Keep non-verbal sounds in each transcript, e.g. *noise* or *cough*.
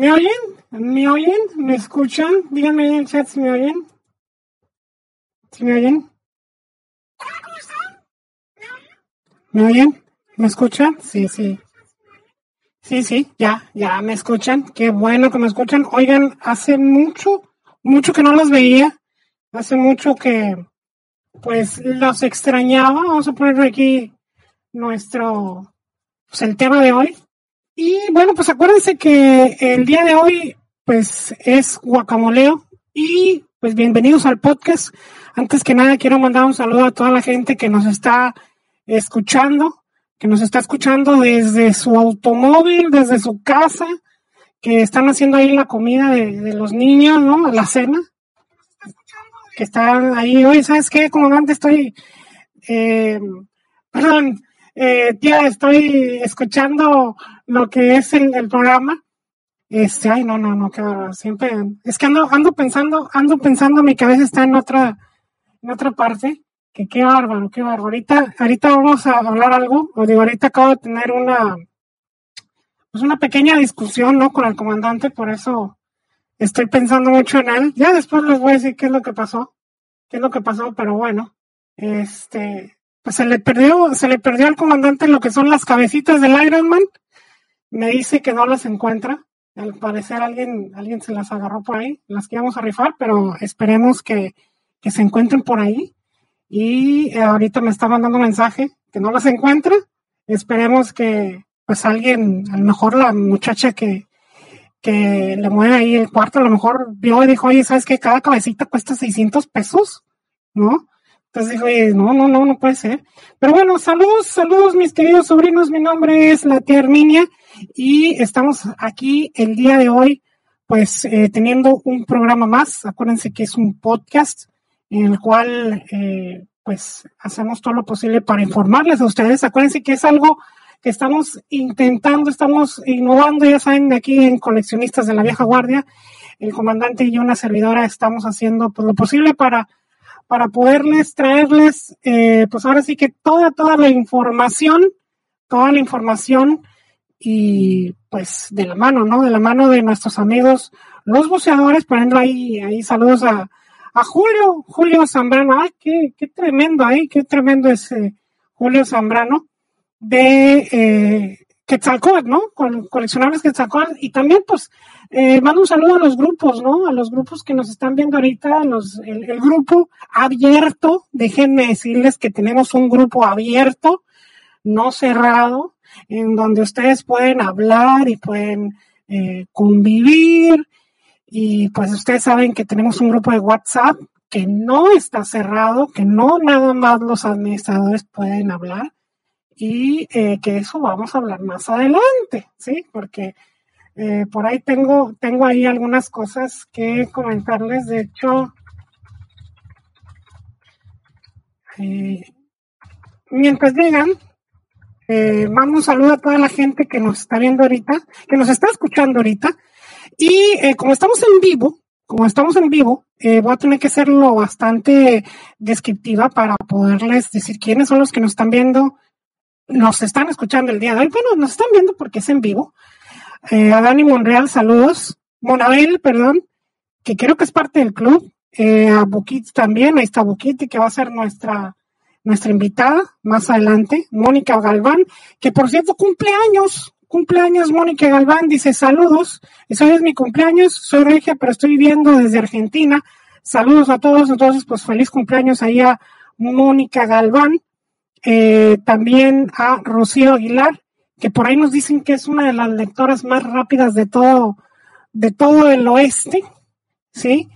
¿Me oyen? ¿Me oyen? ¿Me escuchan? Díganme en el chat si me oyen. ¿Si me oyen? ¿Me oyen? ¿Me escuchan? Sí, sí. Sí, sí, ya, ya me escuchan. Qué bueno que me escuchan. Oigan, hace mucho, mucho que no los veía. Hace mucho que, pues, los extrañaba. Vamos a poner aquí nuestro, pues, el tema de hoy. Y bueno, pues acuérdense que el día de hoy, pues es guacamoleo y pues bienvenidos al podcast. Antes que nada, quiero mandar un saludo a toda la gente que nos está escuchando, que nos está escuchando desde su automóvil, desde su casa, que están haciendo ahí la comida de, los niños, ¿no? La cena. Que están ahí, oye, ¿sabes qué? Comandante, estoy, eh, perdón, eh, tía, estoy escuchando lo que es el, programa. Este, ay, no, no, no, qué bárbaro. Siempre, es que ando, ando pensando, ando pensando, mi cabeza está en otra, en otra parte. Que qué bárbaro, qué bárbaro. Ahorita, ahorita vamos a hablar algo, o digo, ahorita acabo de tener una, pues una pequeña discusión, ¿no? Con el comandante, por eso estoy pensando mucho en él. Ya después les voy a decir qué es lo que pasó, qué es lo que pasó, pero bueno, este, pues se le perdió, se le perdió al comandante lo que son las cabecitas del Ironman. Me dice que no las encuentra. Al parecer alguien, alguien se las agarró por ahí, las que íbamos a rifar, pero esperemos que, que se encuentren por ahí. Y eh, ahorita me está mandando un mensaje que no las encuentra. Esperemos que, pues alguien, a lo mejor la muchacha que, que le mueve ahí el cuarto, a lo mejor vio y dijo, oye, ¿sabes qué? Cada cabecita cuesta 600 pesos, ¿no? Entonces dijo, oye, no, no, no, no puede ser. Pero bueno, saludos, saludos mis queridos sobrinos. Mi nombre es la tía Herminia y estamos aquí el día de hoy, pues eh, teniendo un programa más. Acuérdense que es un podcast en el cual, eh, pues, hacemos todo lo posible para informarles a ustedes. Acuérdense que es algo que estamos intentando, estamos innovando, ya saben, aquí en Coleccionistas de la Vieja Guardia, el comandante y una servidora, estamos haciendo pues, lo posible para para poderles traerles, eh, pues ahora sí que toda, toda la información, toda la información y pues de la mano, ¿no? De la mano de nuestros amigos, los buceadores, poniendo ahí, ahí saludos a, a Julio, Julio Zambrano, ay, qué, qué tremendo ahí, qué tremendo es Julio Zambrano de eh, Quetzalcóatl, ¿no? Con coleccionables Quetzalcóatl y también pues eh, mando un saludo a los grupos, ¿no? A los grupos que nos están viendo ahorita, los, el, grupo abierto. Déjenme decirles que tenemos un grupo abierto, no cerrado, en donde ustedes pueden hablar y pueden eh, convivir. Y pues ustedes saben que tenemos un grupo de WhatsApp que no está cerrado, que no nada más los administradores pueden hablar y eh, que eso vamos a hablar más adelante, ¿sí? Porque eh, por ahí tengo, tengo ahí algunas cosas que comentarles. De hecho, eh, mientras llegan, eh, mando un saludo a toda la gente que nos está viendo ahorita, que nos está escuchando ahorita. Y eh, como estamos en vivo, como estamos en vivo, eh, voy a tener que serlo bastante descriptiva para poderles decir quiénes son los que nos están viendo, nos están escuchando el día de hoy. Bueno, nos están viendo porque es en vivo. Eh, a Dani Monreal, saludos. Monabel, perdón, que creo que es parte del club. Eh, a Bukit también, ahí está Bukit, que va a ser nuestra nuestra invitada más adelante, Mónica Galván, que por cierto cumpleaños, cumpleaños Mónica Galván, dice saludos, hoy es mi cumpleaños, soy regia, pero estoy viviendo desde Argentina, saludos a todos, entonces pues feliz cumpleaños ahí a Mónica Galván, eh, también a Rocío Aguilar, que por ahí nos dicen que es una de las lectoras más rápidas de todo, de todo el oeste, ¿sí?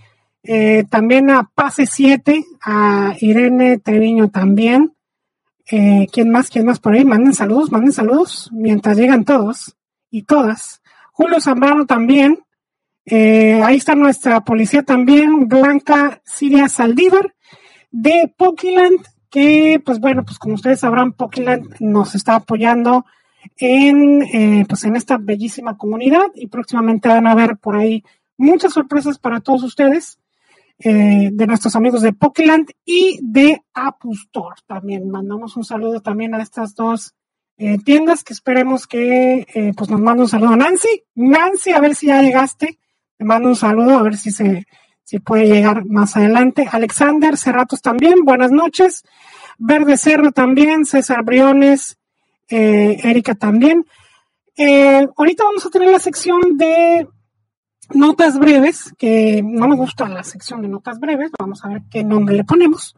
Eh, también a Pase 7, a Irene Treviño también. Eh, ¿Quién más? ¿Quién más por ahí? Manden saludos, manden saludos mientras llegan todos y todas. Julio Zambrano también. Eh, ahí está nuestra policía también, Blanca Siria Saldívar de Pokiland, que pues bueno, pues como ustedes sabrán, Pokiland nos está apoyando en, eh, pues en esta bellísima comunidad y próximamente van a ver por ahí muchas sorpresas para todos ustedes. Eh, de nuestros amigos de Pokeland y de Apustor también. Mandamos un saludo también a estas dos eh, tiendas que esperemos que pues nos mande un saludo a Nancy. Nancy, a ver si ya llegaste. Te mando un saludo, a ver si se si puede llegar más adelante. Alexander Cerratos también, buenas noches. Verde Cerro también, César Briones, eh, Erika también. Eh, ahorita vamos a tener la sección de notas breves, que no me gusta la sección de notas breves, vamos a ver qué nombre le ponemos,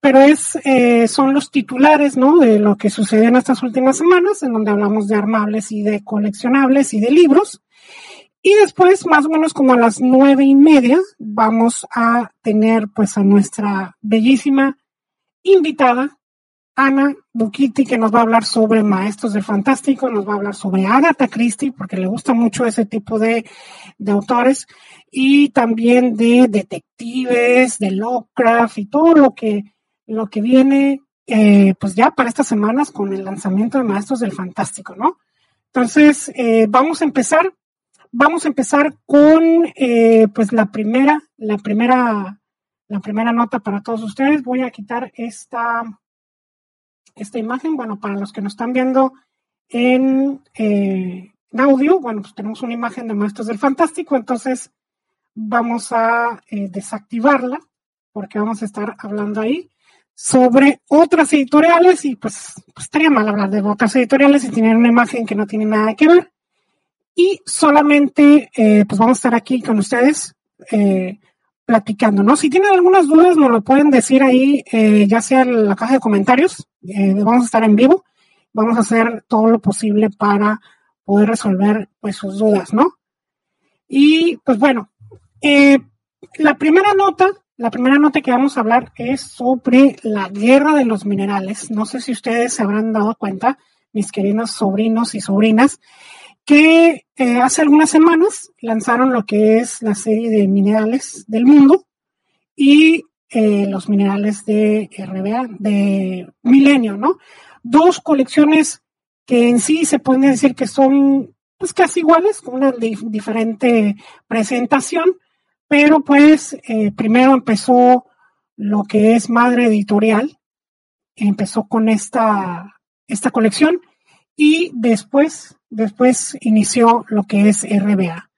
pero es, eh, son los titulares, ¿no? De lo que sucedió en estas últimas semanas, en donde hablamos de armables y de coleccionables y de libros. Y después, más o menos como a las nueve y media, vamos a tener pues a nuestra bellísima invitada, Ana Bukiti, que nos va a hablar sobre Maestros del Fantástico, nos va a hablar sobre Agatha Christie, porque le gusta mucho ese tipo de, de autores, y también de detectives, de Lovecraft y todo lo que, lo que viene, eh, pues ya para estas semanas con el lanzamiento de Maestros del Fantástico, ¿no? Entonces, eh, vamos a empezar, vamos a empezar con, eh, pues la primera, la primera, la primera nota para todos ustedes. Voy a quitar esta, esta imagen. Bueno, para los que nos están viendo en, eh, audio, bueno, pues tenemos una imagen de Maestros del Fantástico, entonces vamos a eh, desactivarla porque vamos a estar hablando ahí sobre otras editoriales y pues, pues estaría mal hablar de otras editoriales y tener una imagen que no tiene nada que ver. Y solamente eh, pues vamos a estar aquí con ustedes platicando, ¿no? Si tienen algunas dudas, nos lo pueden decir ahí, eh, ya sea en la caja de comentarios. Eh, vamos a estar en vivo. Vamos a hacer todo lo posible para poder resolver pues sus dudas, ¿no? Y pues bueno, eh, la primera nota, la primera nota que vamos a hablar es sobre la guerra de los minerales. No sé si ustedes se habrán dado cuenta, mis queridos sobrinos y sobrinas, que eh, hace algunas semanas lanzaron lo que es la serie de minerales del mundo y eh, los minerales de RBA, de Milenio, ¿no? Dos colecciones que en sí se pueden decir que son pues casi iguales, con una diferente presentación, pero pues eh, primero empezó lo que es Madre Editorial, empezó con esta, esta colección y después después inició lo que es RBA.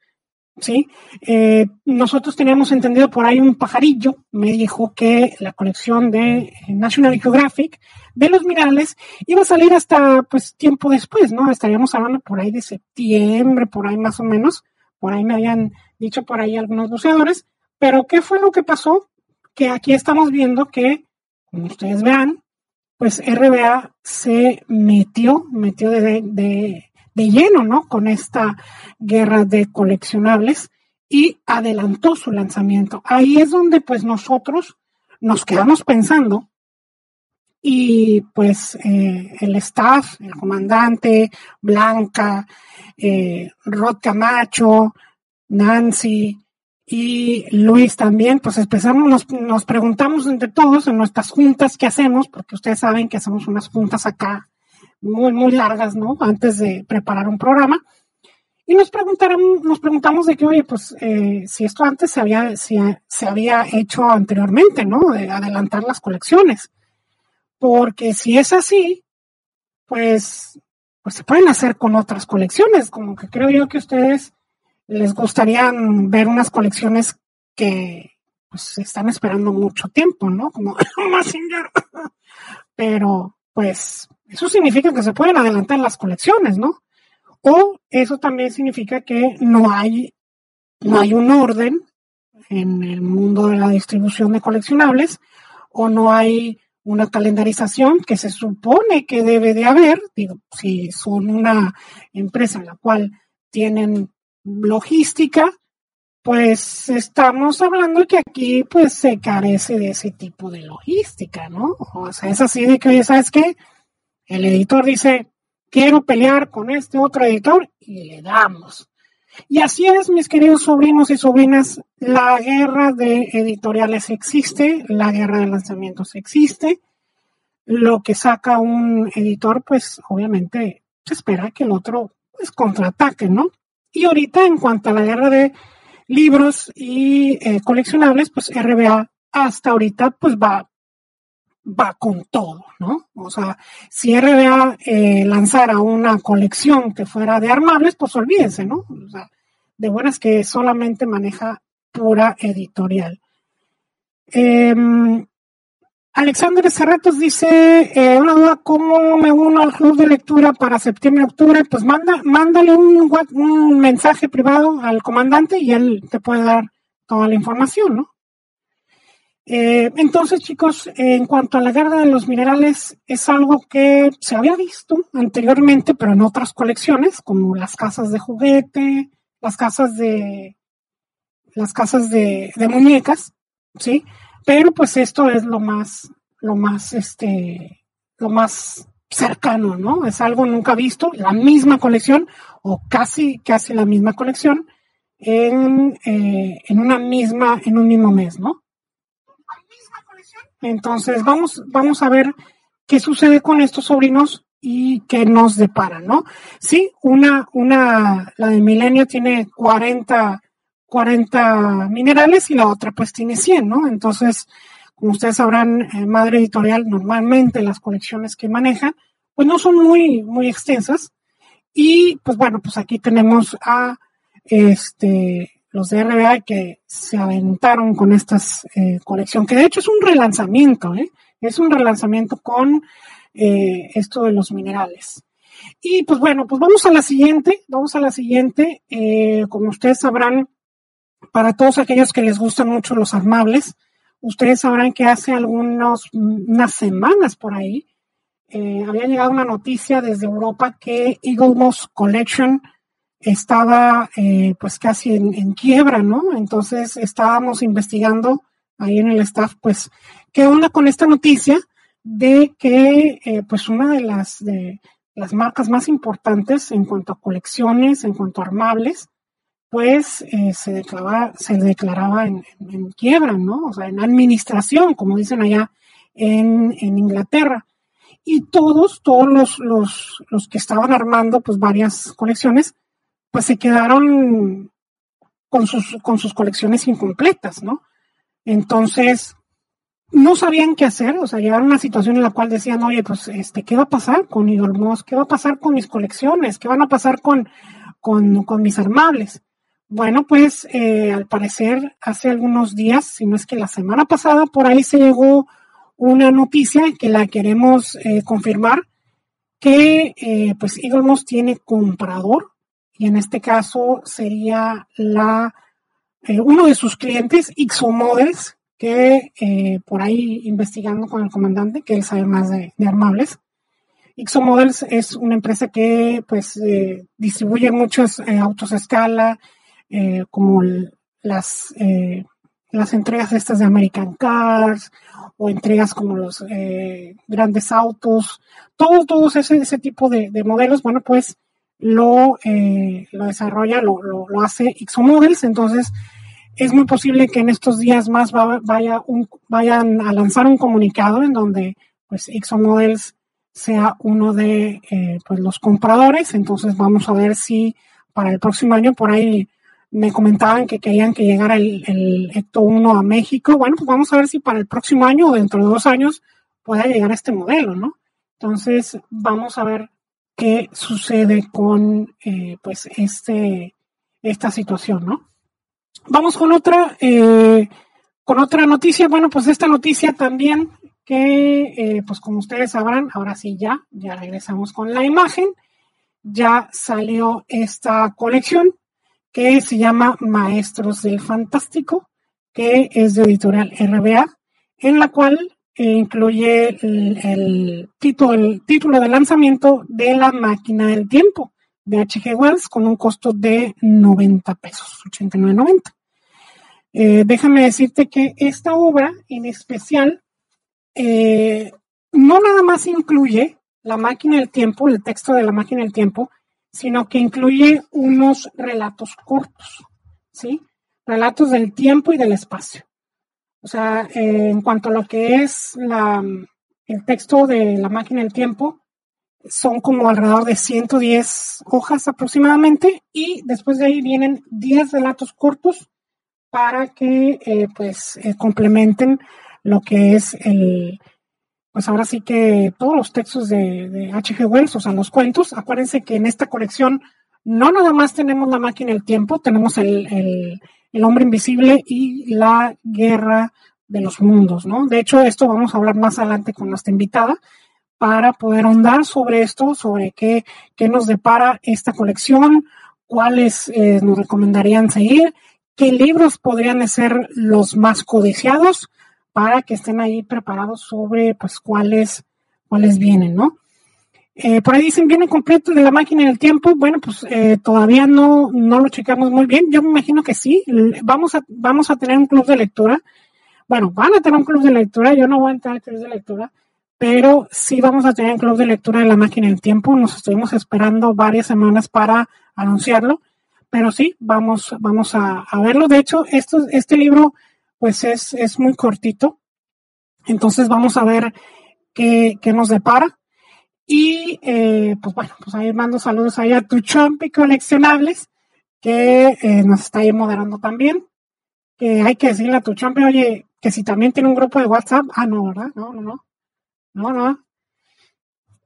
¿sí? Eh, nosotros teníamos entendido por ahí un pajarillo, me dijo que la colección de National Geographic de los minerales iba a salir hasta pues tiempo después, ¿no? Estaríamos hablando por ahí de septiembre, por ahí más o menos, por ahí me habían dicho por ahí algunos buceadores, pero ¿qué fue lo que pasó? Que aquí estamos viendo que, como ustedes vean, pues RBA se metió, metió de de lleno, ¿no? Con esta guerra de coleccionables y adelantó su lanzamiento. Ahí es donde pues nosotros nos quedamos pensando y pues eh, el staff, el comandante, Blanca, eh, Rod Camacho, Nancy y Luis también, pues empezamos, nos, nos preguntamos entre todos en nuestras juntas qué hacemos, porque ustedes saben que hacemos unas juntas acá muy, muy largas, ¿no? Antes de preparar un programa. Y nos preguntaron, nos preguntamos de que, oye, pues, eh, si esto antes se había, si, se había hecho anteriormente, ¿no? De adelantar las colecciones. Porque si es así, pues, pues se pueden hacer con otras colecciones. Como que creo yo que a ustedes les gustaría ver unas colecciones que, pues, están esperando mucho tiempo, ¿no? Como *laughs* Massinger. pero pues eso significa que se pueden adelantar las colecciones, ¿no? O eso también significa que no hay, no hay un orden en el mundo de la distribución de coleccionables o no hay una calendarización que se supone que debe de haber, digo, si son una empresa en la cual tienen logística, pues estamos hablando que aquí pues se carece de ese tipo de logística, ¿no? O sea, es así de que, ¿sabes qué? El editor dice, quiero pelear con este otro editor y le damos. Y así es, mis queridos sobrinos y sobrinas, la guerra de editoriales existe, la guerra de lanzamientos existe. Lo que saca un editor, pues obviamente se espera que el otro pues contraataque, ¿no? Y ahorita en cuanto a la guerra de libros y eh, coleccionables, pues RBA hasta ahorita pues va, va con todo, ¿no? O sea, si RBA eh, lanzara una colección que fuera de armables, pues olvídense, ¿no? O sea, de buenas que solamente maneja pura editorial. Eh, Alexander Cerratos dice, eh, una duda, ¿cómo me uno al club de lectura para septiembre-octubre? Pues manda, mándale un mensaje privado al comandante y él te puede dar toda la información, ¿no? Eh, entonces, chicos, en cuanto a la guerra de los minerales, es algo que se había visto anteriormente, pero en otras colecciones, como las casas de juguete, las casas de las casas de, muñecas, ¿sí? Pero pues esto es lo más, lo más, este, lo más cercano, ¿no? Es algo nunca visto, la misma colección o casi, casi la misma colección en, eh, en una misma, en un mismo mes, ¿no? Entonces vamos, vamos a ver qué sucede con estos sobrinos y qué nos depara, ¿no? Sí, una, una, la de Milenio tiene 40 40 minerales y la otra pues tiene 100, ¿no? Entonces, como ustedes sabrán, eh, Madre Editorial normalmente las colecciones que maneja pues no son muy, muy extensas. Y pues bueno, pues aquí tenemos a este, los de RBA que se aventaron con esta eh, colección, que de hecho es un relanzamiento, ¿eh? Es un relanzamiento con eh, esto de los minerales. Y pues bueno, pues vamos a la siguiente, vamos a la siguiente. como ustedes sabrán, para todos aquellos que les gustan mucho los armables, ustedes sabrán que hace algunas unas semanas por ahí eh, había llegado una noticia desde Europa que Eagle Moss Collection estaba eh, pues casi en, quiebra, ¿no? Entonces estábamos investigando ahí en el staff, pues, ¿qué onda con esta noticia de que eh, pues una de las, de las marcas más importantes en cuanto a colecciones, en cuanto a armables, pues eh, se, declaraba, se declaraba en, quiebra, ¿no? O sea, en administración, como dicen allá en, Inglaterra. Y todos, todos los, los, los, que estaban armando pues varias colecciones, pues se quedaron con sus, con sus colecciones incompletas, ¿no? Entonces, no sabían qué hacer, o sea, llegaron a una situación en la cual decían, oye, pues, este, ¿qué va a pasar con Eagle Moss? ¿Qué va a pasar con mis colecciones? ¿Qué van a pasar con, con, con mis armables? Bueno, pues eh, al parecer hace algunos días, si no es que la semana pasada, por ahí se llegó una noticia que la queremos eh, confirmar, que eh, pues Eagle Moss tiene comprador y en este caso sería la uno de sus clientes, Models, que por ahí investigando con el comandante, que él sabe más de, de armables, Models es una empresa que pues distribuye muchos autos a escala, eh, como las, eh, las entregas estas de American Cars o entregas como los eh, grandes autos, todos, todos ese, ese tipo de, modelos, bueno, pues lo, lo desarrolla, lo, lo, hace Models, entonces es muy posible que en estos días más vaya un, vayan a lanzar un comunicado en donde pues Models sea uno de pues los compradores, entonces vamos a ver si para el próximo año por ahí me comentaban que querían que llegara el, el Ecto 1 a México. Bueno, pues vamos a ver si para el próximo año o dentro de dos años pueda llegar este modelo, ¿no? Entonces, vamos a ver qué sucede con, eh, pues, este, esta situación, ¿no? Vamos con otra, eh, con otra noticia. Bueno, pues esta noticia también que, eh, pues como ustedes sabrán, ahora sí ya, ya regresamos con la imagen, ya salió esta colección que se llama Maestros del Fantástico, que es de editorial RBA, en la cual incluye el, título, el título de lanzamiento de La Máquina del Tiempo de H.G. Wells con un costo de 90 pesos, 89.90. Eh, déjame decirte que esta obra en especial eh, no nada más incluye la máquina del tiempo, el texto de la máquina del tiempo, sino que incluye unos relatos cortos, ¿sí? Relatos del tiempo y del espacio. O sea, en cuanto a lo que es la, el texto de la máquina del tiempo, son como alrededor de 110 hojas aproximadamente y después de ahí vienen 10 relatos cortos para que eh, pues eh, complementen lo que es el, pues ahora sí que todos los textos de, H.G. Wells, o sea, los cuentos, acuérdense que en esta colección no nada más tenemos la máquina del tiempo, tenemos el, hombre invisible y la guerra de los mundos, ¿no? De hecho, esto vamos a hablar más adelante con nuestra invitada para poder ahondar sobre esto, sobre qué, qué nos depara esta colección, cuáles eh, nos recomendarían seguir qué libros podrían ser los más codiciados para que estén ahí preparados sobre pues cuáles, cuáles vienen, ¿no? Eh, por ahí dicen, viene completo de la máquina del tiempo. Bueno, pues eh, todavía no, no lo checamos muy bien. Yo me imagino que sí. Vamos a, vamos a tener un club de lectura. Bueno, van a tener un club de lectura. Yo no voy a entrar al club de lectura, pero sí vamos a tener un club de lectura de la máquina del tiempo. Nos estuvimos esperando varias semanas para anunciarlo pero sí, vamos, vamos a, verlo. De hecho, esto, este libro, pues es, es muy cortito. Entonces vamos a ver qué, qué nos depara. Y eh, pues bueno, pues ahí mando saludos ahí a tu Chompi Coleccionables, que eh, nos está ahí moderando también. Que hay que decirle a tu Chompi, oye, que si también tiene un grupo de WhatsApp. Ah, no, ¿verdad? No, no, no. No, no.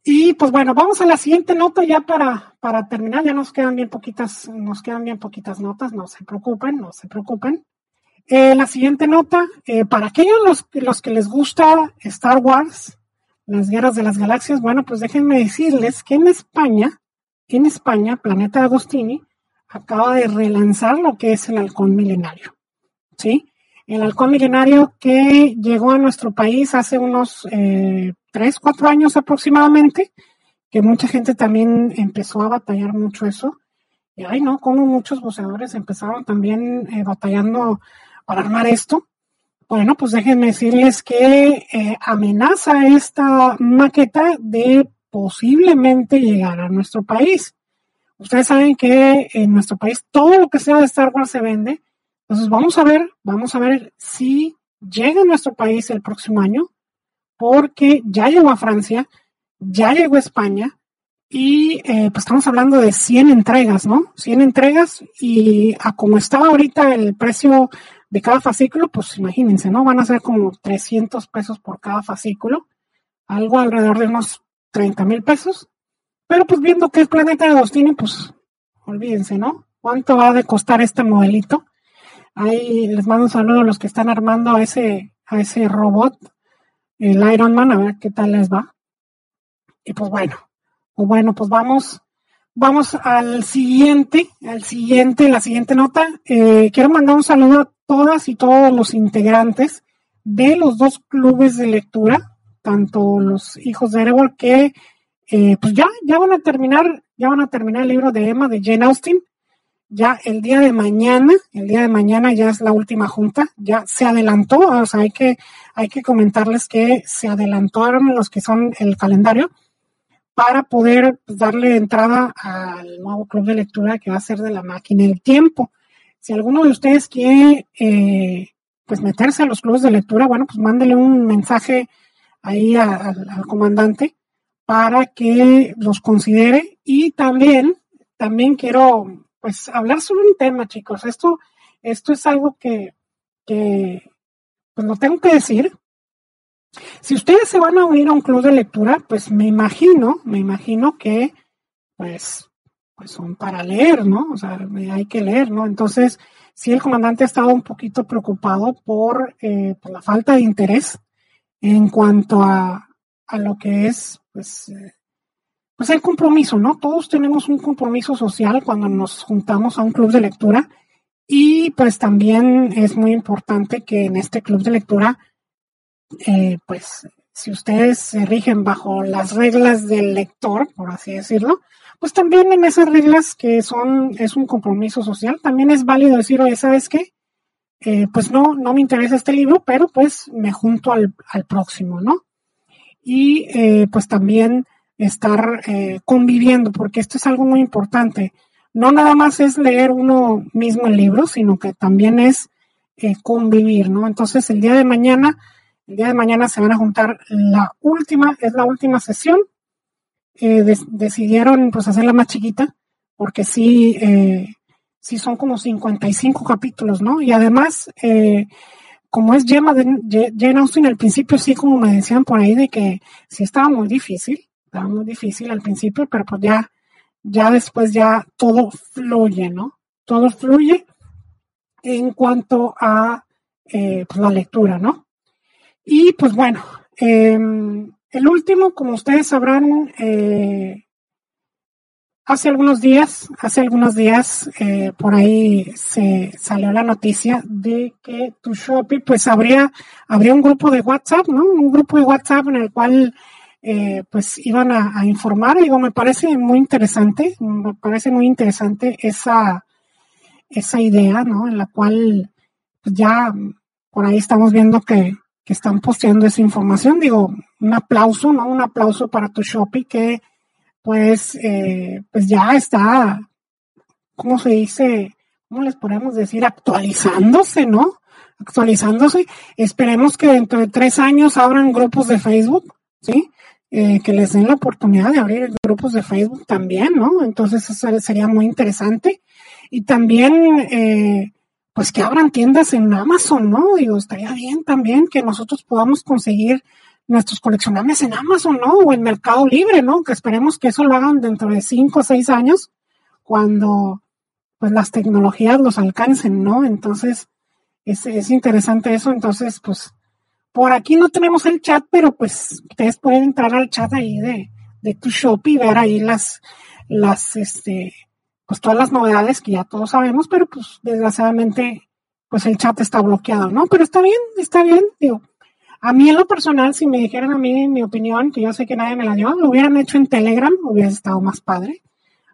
Y pues bueno, vamos a la siguiente nota ya para, para terminar. Ya nos quedan bien poquitas, nos quedan bien poquitas notas, no se preocupen, no se preocupen. Eh, la siguiente nota, para aquellos los, los que les gusta Star Wars, las guerras de las galaxias, bueno, pues déjenme decirles que en España, en España, Planeta Agostini acaba de relanzar lo que es el halcón milenario. ¿Sí? El halcón milenario que llegó a nuestro país hace unos eh, tres, cuatro años aproximadamente, que mucha gente también empezó a batallar mucho eso. Y ay, no, como muchos buceadores empezaron también eh, batallando para armar esto. Bueno, pues déjenme decirles que eh, amenaza esta maqueta de posiblemente llegar a nuestro país. Ustedes saben que en nuestro país todo lo que sea de Star Wars se vende entonces vamos a ver, vamos a ver si llega a nuestro país el próximo año, porque ya llegó a Francia, ya llegó a España y eh, pues estamos hablando de 100 entregas, ¿no? 100 entregas y a como estaba ahorita el precio de cada fascículo, pues imagínense, ¿no? Van a ser como 300 pesos por cada fascículo, algo alrededor de unos 30 mil pesos. Pero pues viendo que es Planeta de Agostini, pues olvídense, ¿no? ¿Cuánto va a costar este modelito? Ahí les mando un saludo a los que están armando a ese, a ese robot, el Iron Man, a ver qué tal les va. Y pues bueno, pues bueno, pues vamos, vamos al siguiente, al siguiente, la siguiente nota. Eh, quiero mandar un saludo a todas y todos los integrantes de los dos clubes de lectura, tanto los hijos de Erebor que eh, pues ya, ya van a terminar, ya van a terminar el libro de Emma de Jane Austen ya el día de mañana, el día de mañana ya es la última junta, ya se adelantó, o sea, hay que, hay que comentarles que se adelantaron los que son el calendario para poder darle entrada al nuevo club de lectura que va a ser de la máquina del tiempo. Si alguno de ustedes quiere eh, pues meterse a los clubes de lectura, bueno, pues mándele un mensaje ahí al comandante para que los considere y también, también quiero pues hablar sobre un tema, chicos. Esto, esto es algo que, que pues lo tengo que decir. Si ustedes se van a unir a un club de lectura, pues me imagino, me imagino que, pues, pues son para leer, ¿no? O sea, hay que leer, ¿no? Entonces, sí, el comandante ha estado un poquito preocupado por, eh, por la falta de interés en cuanto a, a lo que es, pues, eh, pues el compromiso, ¿no? Todos tenemos un compromiso social cuando nos juntamos a un club de lectura y pues también es muy importante que en este club de lectura, eh, pues si ustedes se rigen bajo las reglas del lector, por así decirlo, pues también en esas reglas que son, es un compromiso social, también es válido decir, oye, ¿sabes qué? Eh, pues no, no me interesa este libro, pero pues me junto al, próximo, ¿no? Y eh, pues también estar eh, conviviendo, porque esto es algo muy importante. No nada más es leer uno mismo el libro, sino que también es eh, convivir, ¿no? Entonces el día de mañana, el día de mañana se van a juntar la última, es la última sesión. Eh, decidieron pues hacerla más chiquita, porque sí, sí son como 55 capítulos, ¿no? Y además, como es Gemma de Jane Austen, al principio sí, como me decían por ahí, de que sí estaba muy difícil, estaba muy difícil al principio, pero pues ya, ya después ya todo fluye, ¿no? Todo fluye en cuanto a eh, pues, la lectura, ¿no? Y pues bueno, em, el último, como ustedes sabrán, eh, hace algunos días, hace algunos días, eh, por ahí se salió la noticia de que tu Shopee, pues habría, habría un grupo de WhatsApp, ¿no? Un grupo de WhatsApp en el cual eh, pues iban a, informar. Digo, me parece muy interesante, me parece muy interesante esa, esa idea, ¿no? En la cual pues, ya por ahí estamos viendo que, que están posteando esa información. Digo, un aplauso, ¿no? Un aplauso para tu Shopee que pues, eh, pues ya está, ¿cómo se dice? ¿Cómo les podemos decir? Actualizándose, ¿no? Actualizándose. Esperemos que dentro de tres años abran grupos de Facebook, ¿sí? Eh, que les den la oportunidad de abrir grupos de Facebook también, ¿no? Entonces eso sería muy interesante. Y también, eh, pues que abran tiendas en Amazon, ¿no? Digo, estaría bien también que nosotros podamos conseguir nuestros coleccionables en Amazon, ¿no? O en Mercado Libre, ¿no? Que esperemos que eso lo hagan dentro de cinco o seis años, cuando pues las tecnologías los alcancen, ¿no? Entonces, es, es interesante eso. Entonces, pues, por aquí no tenemos el chat, pero pues ustedes pueden entrar al chat ahí de, de tu shop y ver ahí las, las, este, pues todas las novedades que ya todos sabemos, pero pues desgraciadamente, pues el chat está bloqueado, ¿no? Pero está bien, está bien, digo. A mí en lo personal, si me dijeran a mí mi opinión, que yo sé que nadie me la dio, lo hubieran hecho en Telegram, hubiera estado más padre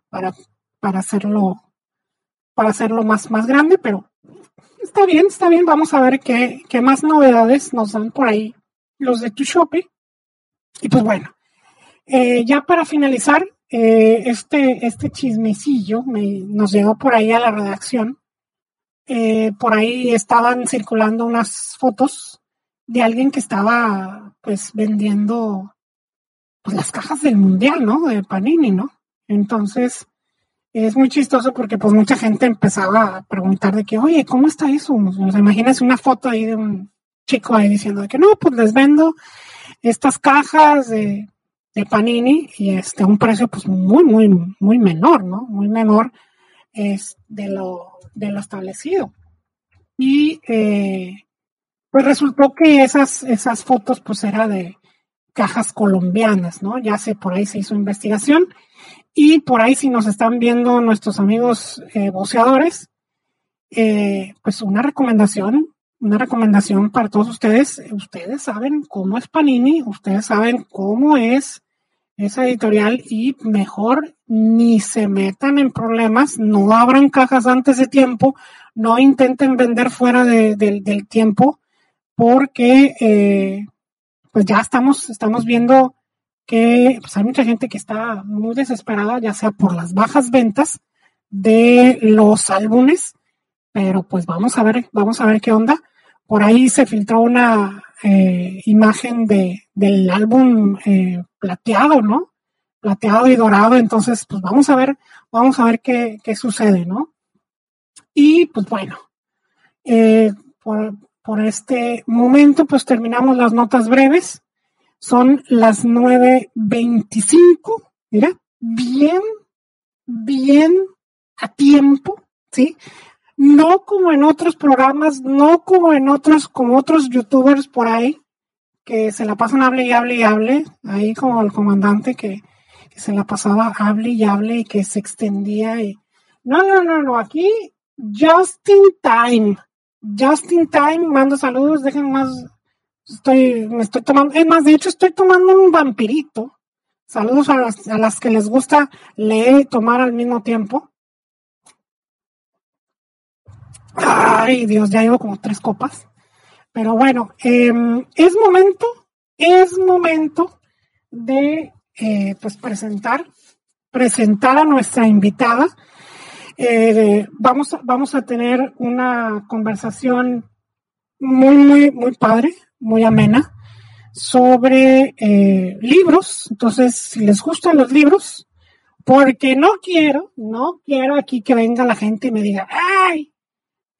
para, para hacerlo, para hacerlo más, más grande, pero está bien, está bien. Vamos a ver qué, qué más novedades nos dan por ahí los de tu Shopee. Y pues bueno, eh, ya para finalizar, eh, este, este chismecillo me, nos llegó por ahí a la redacción. Eh, por ahí estaban circulando unas fotos de alguien que estaba pues vendiendo pues, las cajas del mundial, ¿no? De Panini, ¿no? Entonces, es muy chistoso porque pues mucha gente empezaba a preguntar de que, oye, ¿cómo está eso? O imagínense una foto ahí de un chico ahí diciendo de que no, pues les vendo estas cajas de, de Panini y este, un precio pues muy, muy, muy menor, ¿no? Muy menor es de lo, de lo establecido. Y eh, pues resultó que esas, esas fotos pues era de cajas colombianas, ¿no? Ya sé, por ahí se hizo investigación y por ahí si nos están viendo nuestros amigos eh, boceadores, eh, pues una recomendación, una recomendación para todos ustedes. Ustedes saben cómo es Panini, ustedes saben cómo es esa editorial y mejor ni se metan en problemas, no abran cajas antes de tiempo, no intenten vender fuera del tiempo, porque eh, pues ya estamos, estamos viendo que pues hay mucha gente que está muy desesperada, ya sea por las bajas ventas de los álbumes, pero pues vamos a ver, vamos a ver qué onda. Por ahí se filtró una eh, imagen de, del álbum eh, plateado, ¿no? Plateado y dorado, entonces pues vamos a ver, vamos a ver qué, qué sucede, ¿no? Y pues bueno, eh, por, por este momento pues terminamos las notas breves. Son las 9.25, mira, bien, bien a tiempo, ¿sí? No como en otros programas, no como en otros, como otros youtubers por ahí, que se la pasan hable y hable y hable, ahí como el comandante que, se la pasaba hable y hable y que se extendía y no, no, no, no, aquí just in time, just in time, mando saludos, dejen más, estoy, me estoy tomando, es más, de hecho estoy tomando un vampirito, saludos a las, a las que les gusta leer y tomar al mismo tiempo. Ay, Dios, ya llevo como tres copas. Pero bueno, em, es momento, es momento de eh, pues presentar, presentar a nuestra invitada. Eh, vamos, vamos a tener una conversación muy, muy, muy padre, muy amena sobre eh, libros. Entonces, si les gustan los libros, porque no quiero, no quiero aquí que venga la gente y me diga, ay,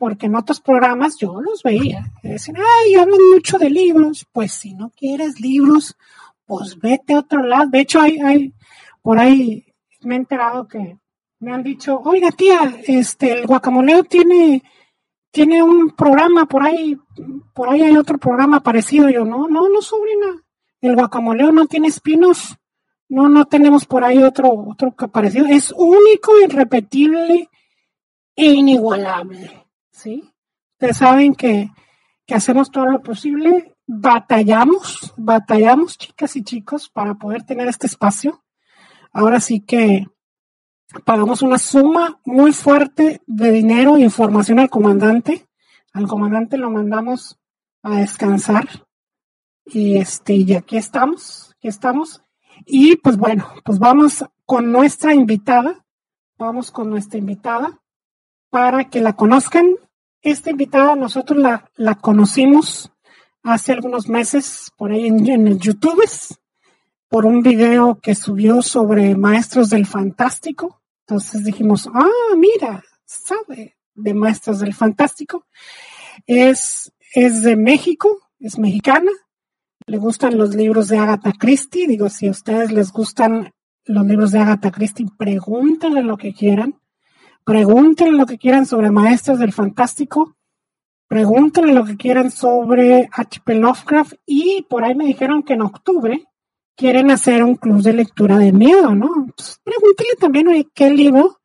porque en otros programas yo los veía. Dicen, ay, hablan mucho de libros. Pues si no quieres libros, pues vete a otro lado. De hecho, hay, hay, por ahí me he enterado que me han dicho, oiga tía, este, el guacamoleo tiene, tiene un programa por ahí, por ahí hay otro programa parecido. Yo, no, no, no, sobrina, el guacamoleo no tiene espinos. No, no tenemos por ahí otro, otro que parecido. Es único, irrepetible e inigualable. ¿Sí? Ustedes saben que, hacemos todo lo posible, batallamos, batallamos, chicas y chicos, para poder tener este espacio. Ahora sí que pagamos una suma muy fuerte de dinero e información al comandante. Al comandante lo mandamos a descansar. Y este, y aquí estamos, aquí estamos. Y pues bueno, pues vamos con nuestra invitada. Vamos con nuestra invitada para que la conozcan esta invitada nosotros la, la conocimos hace algunos meses por ahí en, el YouTube, por un video que subió sobre maestros del fantástico. Entonces dijimos, ah, mira, sabe de maestros del fantástico. Es, es de México, es mexicana. Le gustan los libros de Agatha Christie. Digo, si a ustedes les gustan los libros de Agatha Christie, pregúntenle lo que quieran. Pregúntenle lo que quieran sobre Maestros del Fantástico. Pregúntenle lo que quieran sobre H.P. Lovecraft. Y por ahí me dijeron que en octubre quieren hacer un club de lectura de miedo, ¿no? Entonces, pregúntenle también, ¿qué libro,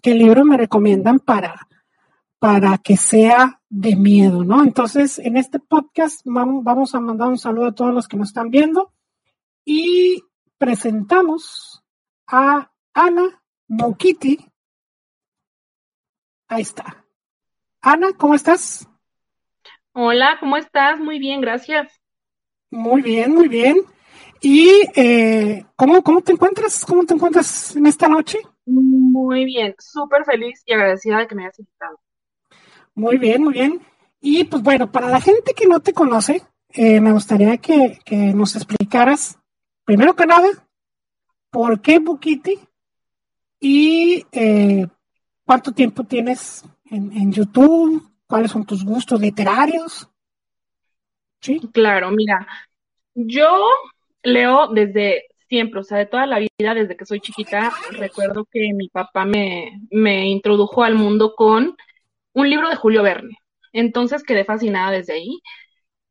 qué libro me recomiendan para, para que sea de miedo, ¿no? Entonces, en este podcast vamos a mandar un saludo a todos los que nos están viendo y presentamos a Ana Mokiti, Ahí está. Ana, ¿cómo estás? Hola, ¿cómo estás? Muy bien, gracias. Muy bien, muy bien. ¿Y eh, ¿cómo, cómo te encuentras? ¿Cómo te encuentras en esta noche? Muy bien, súper feliz y agradecida de que me hayas invitado. Muy bien, muy bien. Y pues bueno, para la gente que no te conoce, eh, me gustaría que, nos explicaras, primero que nada, por qué Bukiti y eh, ¿Cuánto tiempo tienes en, YouTube? ¿Cuáles son tus gustos literarios? Sí. Claro, mira, yo leo desde siempre, o sea, de toda la vida, desde que soy chiquita, recuerdo que mi papá me, me introdujo al mundo con un libro de Julio Verne. Entonces quedé fascinada desde ahí.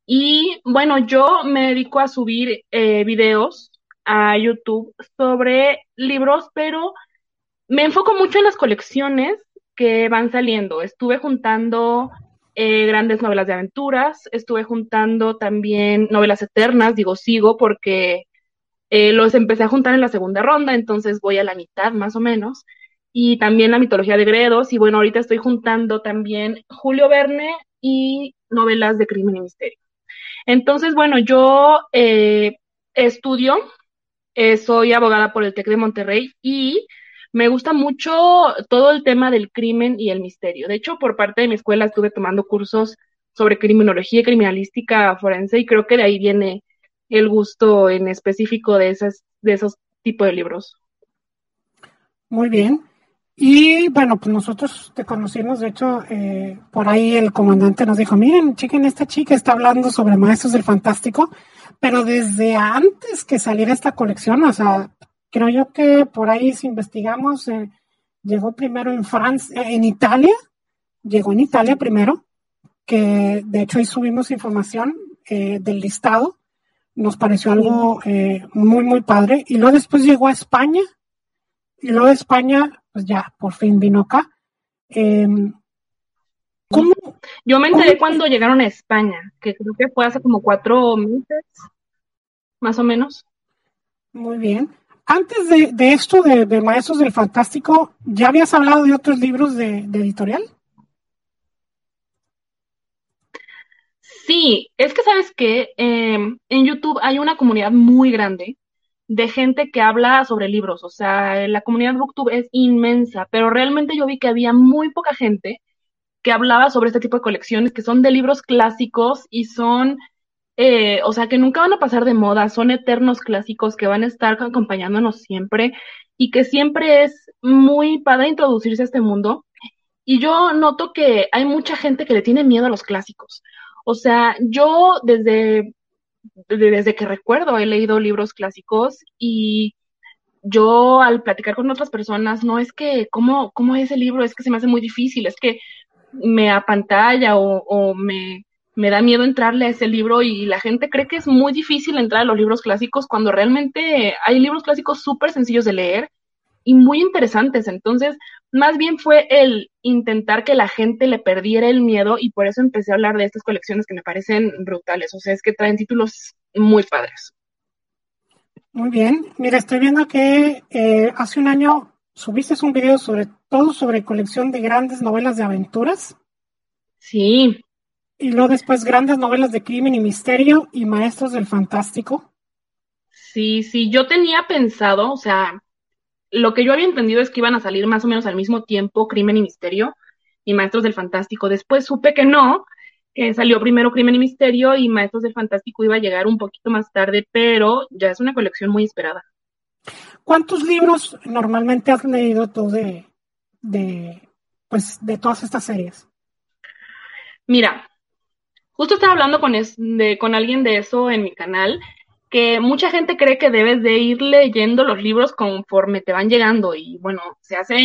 Y bueno, yo me dedico a subir eh, videos a YouTube sobre libros, pero me enfoco mucho en las colecciones que van saliendo. Estuve juntando eh, grandes novelas de aventuras, estuve juntando también novelas eternas, digo sigo porque eh, los empecé a juntar en la segunda ronda, entonces voy a la mitad más o menos. Y también la mitología de Gredos, y bueno, ahorita estoy juntando también Julio Verne y novelas de crimen y misterio. Entonces, bueno, yo eh, estudio, soy abogada por el TEC de Monterrey y me gusta mucho todo el tema del crimen y el misterio. De hecho, por parte de mi escuela estuve tomando cursos sobre criminología y criminalística forense y creo que de ahí viene el gusto en específico de, esas, de esos tipos de libros. Muy bien. Y bueno, pues nosotros te conocimos, de hecho, eh, por ahí el comandante nos dijo, miren, chiquen, esta chica está hablando sobre Maestros del Fantástico, pero desde antes que saliera esta colección, o sea, Creo yo que por ahí si investigamos, eh, llegó primero en Francia, en Italia, llegó en Italia primero, que de hecho ahí subimos información eh, del listado, nos pareció algo eh, muy, muy padre. Y luego después llegó a España, y luego de España, pues ya, por fin vino acá. Em, ¿cómo, Yo me enteré cuando llegaron a España, que creo que fue hace como cuatro meses, más o menos. Muy bien. Antes de, esto de, Maestros del Fantástico, ¿ya habías hablado de otros libros de editorial? Sí, es que sabes que em, en YouTube hay una comunidad muy grande de gente que habla sobre libros, o sea, la comunidad Booktube es inmensa, pero realmente yo vi que había muy poca gente que hablaba sobre este tipo de colecciones que son de libros clásicos y son, eh, o sea, que nunca van a pasar de moda, son eternos clásicos que van a estar acompañándonos siempre y que siempre es muy padre introducirse a este mundo. Y yo noto que hay mucha gente que le tiene miedo a los clásicos. O sea, yo desde, desde que recuerdo he leído libros clásicos y yo al platicar con otras personas, no es que, ¿cómo, cómo es el libro? Es que se me hace muy difícil, es que me apantalla o, o me, me da miedo entrarle a ese libro y la gente cree que es muy difícil entrar a los libros clásicos cuando realmente hay libros clásicos súper sencillos de leer y muy interesantes. Entonces, más bien fue el intentar que la gente le perdiera el miedo y por eso empecé a hablar de estas colecciones que me parecen brutales. O sea, es que traen títulos muy padres. Muy bien. Mira, estoy viendo que eh, hace un año subiste un video sobre todo sobre colección de grandes novelas de aventuras. Sí. Y luego después grandes novelas de crimen y misterio y maestros del fantástico. Sí, sí, yo tenía pensado, o sea, lo que yo había entendido es que iban a salir más o menos al mismo tiempo Crimen y Misterio y Maestros del Fantástico. Después supe que no, que salió primero Crimen y Misterio y Maestros del Fantástico iba a llegar un poquito más tarde, pero ya es una colección muy esperada. ¿Cuántos libros normalmente has leído tú de, de, pues, de todas estas series? Mira, justo estaba hablando con, con alguien de eso en mi canal que mucha gente cree que debes de ir leyendo los libros conforme te van llegando y bueno, se hace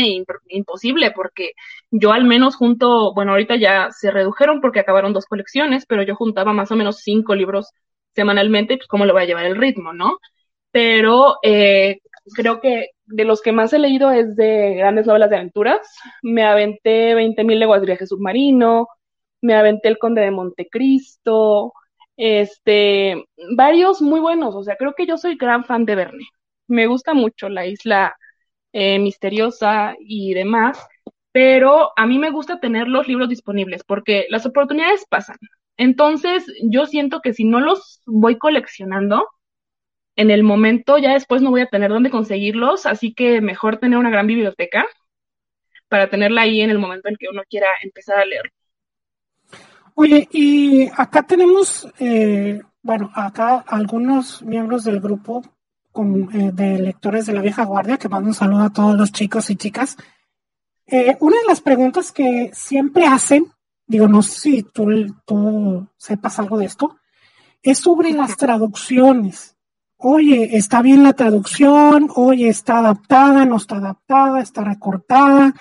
imposible porque yo al menos junto, bueno, ahorita ya se redujeron porque acabaron dos colecciones, pero yo juntaba más o menos cinco libros semanalmente, pues cómo lo va a llevar el ritmo, ¿no? Pero eh, creo que de los que más he leído es de grandes novelas de aventuras. Me aventé 20.000 leguas de viaje submarino, me aventé El Conde de Montecristo, este, varios muy buenos, o sea, creo que yo soy gran fan de Verne. Me gusta mucho la isla eh, misteriosa y demás, pero a mí me gusta tener los libros disponibles porque las oportunidades pasan. Entonces, yo siento que si no los voy coleccionando, en el momento ya después no voy a tener dónde conseguirlos, así que mejor tener una gran biblioteca para tenerla ahí en el momento en que uno quiera empezar a leer. Oye, y acá tenemos, eh, bueno, acá algunos miembros del grupo eh, de lectores de la vieja guardia, que mando un saludo a todos los chicos y chicas. Eh, una de las preguntas que siempre hacen, digo, no sé si tú, tú sepas algo de esto, es sobre las traducciones. Oye, ¿está bien la traducción? Oye, ¿está adaptada? ¿No está adaptada? ¿Está recortada?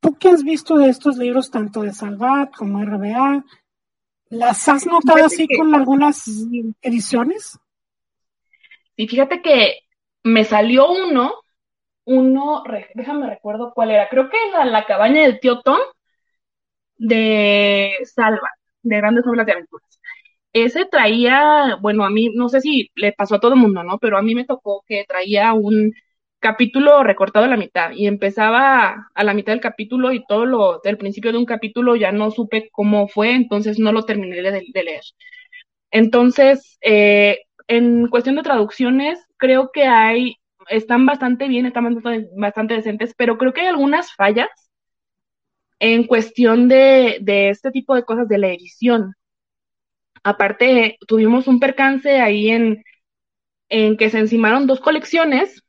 ¿Tú qué has visto de estos libros, tanto de Salvat como RBA? ¿Las has notado así con algunas ediciones? Sí, fíjate que me salió uno, uno, déjame recuerdo cuál era, creo que era La cabaña del tío Tom de Salva, de Grandes Novelas de Aventuras. Ese traía, bueno, a mí, no sé si le pasó a todo el mundo, ¿no? Pero a mí me tocó que traía un capítulo recortado a la mitad y empezaba a la mitad del capítulo y todo lo del principio de un capítulo ya no supe cómo fue, entonces no lo terminé de, leer. Entonces, eh, en cuestión de traducciones, creo que hay, están bastante bien, están bastante, decentes, pero creo que hay algunas fallas en cuestión de, de este tipo de cosas de la edición. Aparte, tuvimos un percance ahí en, en que se encimaron dos colecciones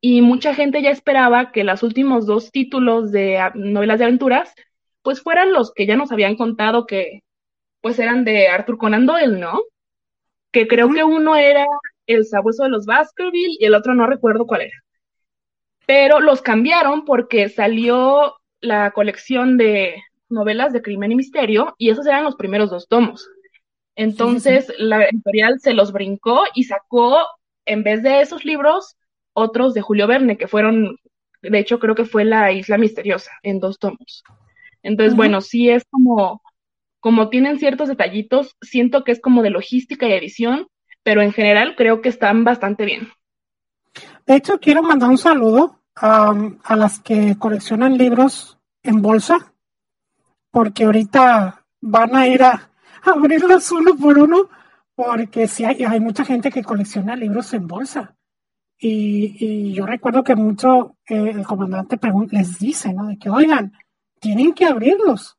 y mucha gente ya esperaba que los últimos dos títulos de novelas de aventuras pues fueran los que ya nos habían contado que pues eran de Arthur Conan Doyle, ¿no? Que creo que uno era El sabueso de los Baskerville y el otro no recuerdo cuál era. Pero los cambiaron porque salió la colección de novelas de crimen y misterio y esos eran los primeros dos tomos. Entonces la editorial se los brincó y sacó, en vez de esos libros, otros de Julio Verne, que fueron, de hecho creo que fue La Isla Misteriosa, en dos tomos. Entonces, bueno, sí es como, como tienen ciertos detallitos, siento que es como de logística y edición, pero en general creo que están bastante bien. De hecho, quiero mandar un saludo a, a las que coleccionan libros en bolsa, porque ahorita van a ir a, abrirlos uno por uno, porque sí hay, hay mucha gente que colecciona libros en bolsa. Y, y yo recuerdo que mucho eh, el comandante les dice, ¿no? De que, oigan, tienen que abrirlos.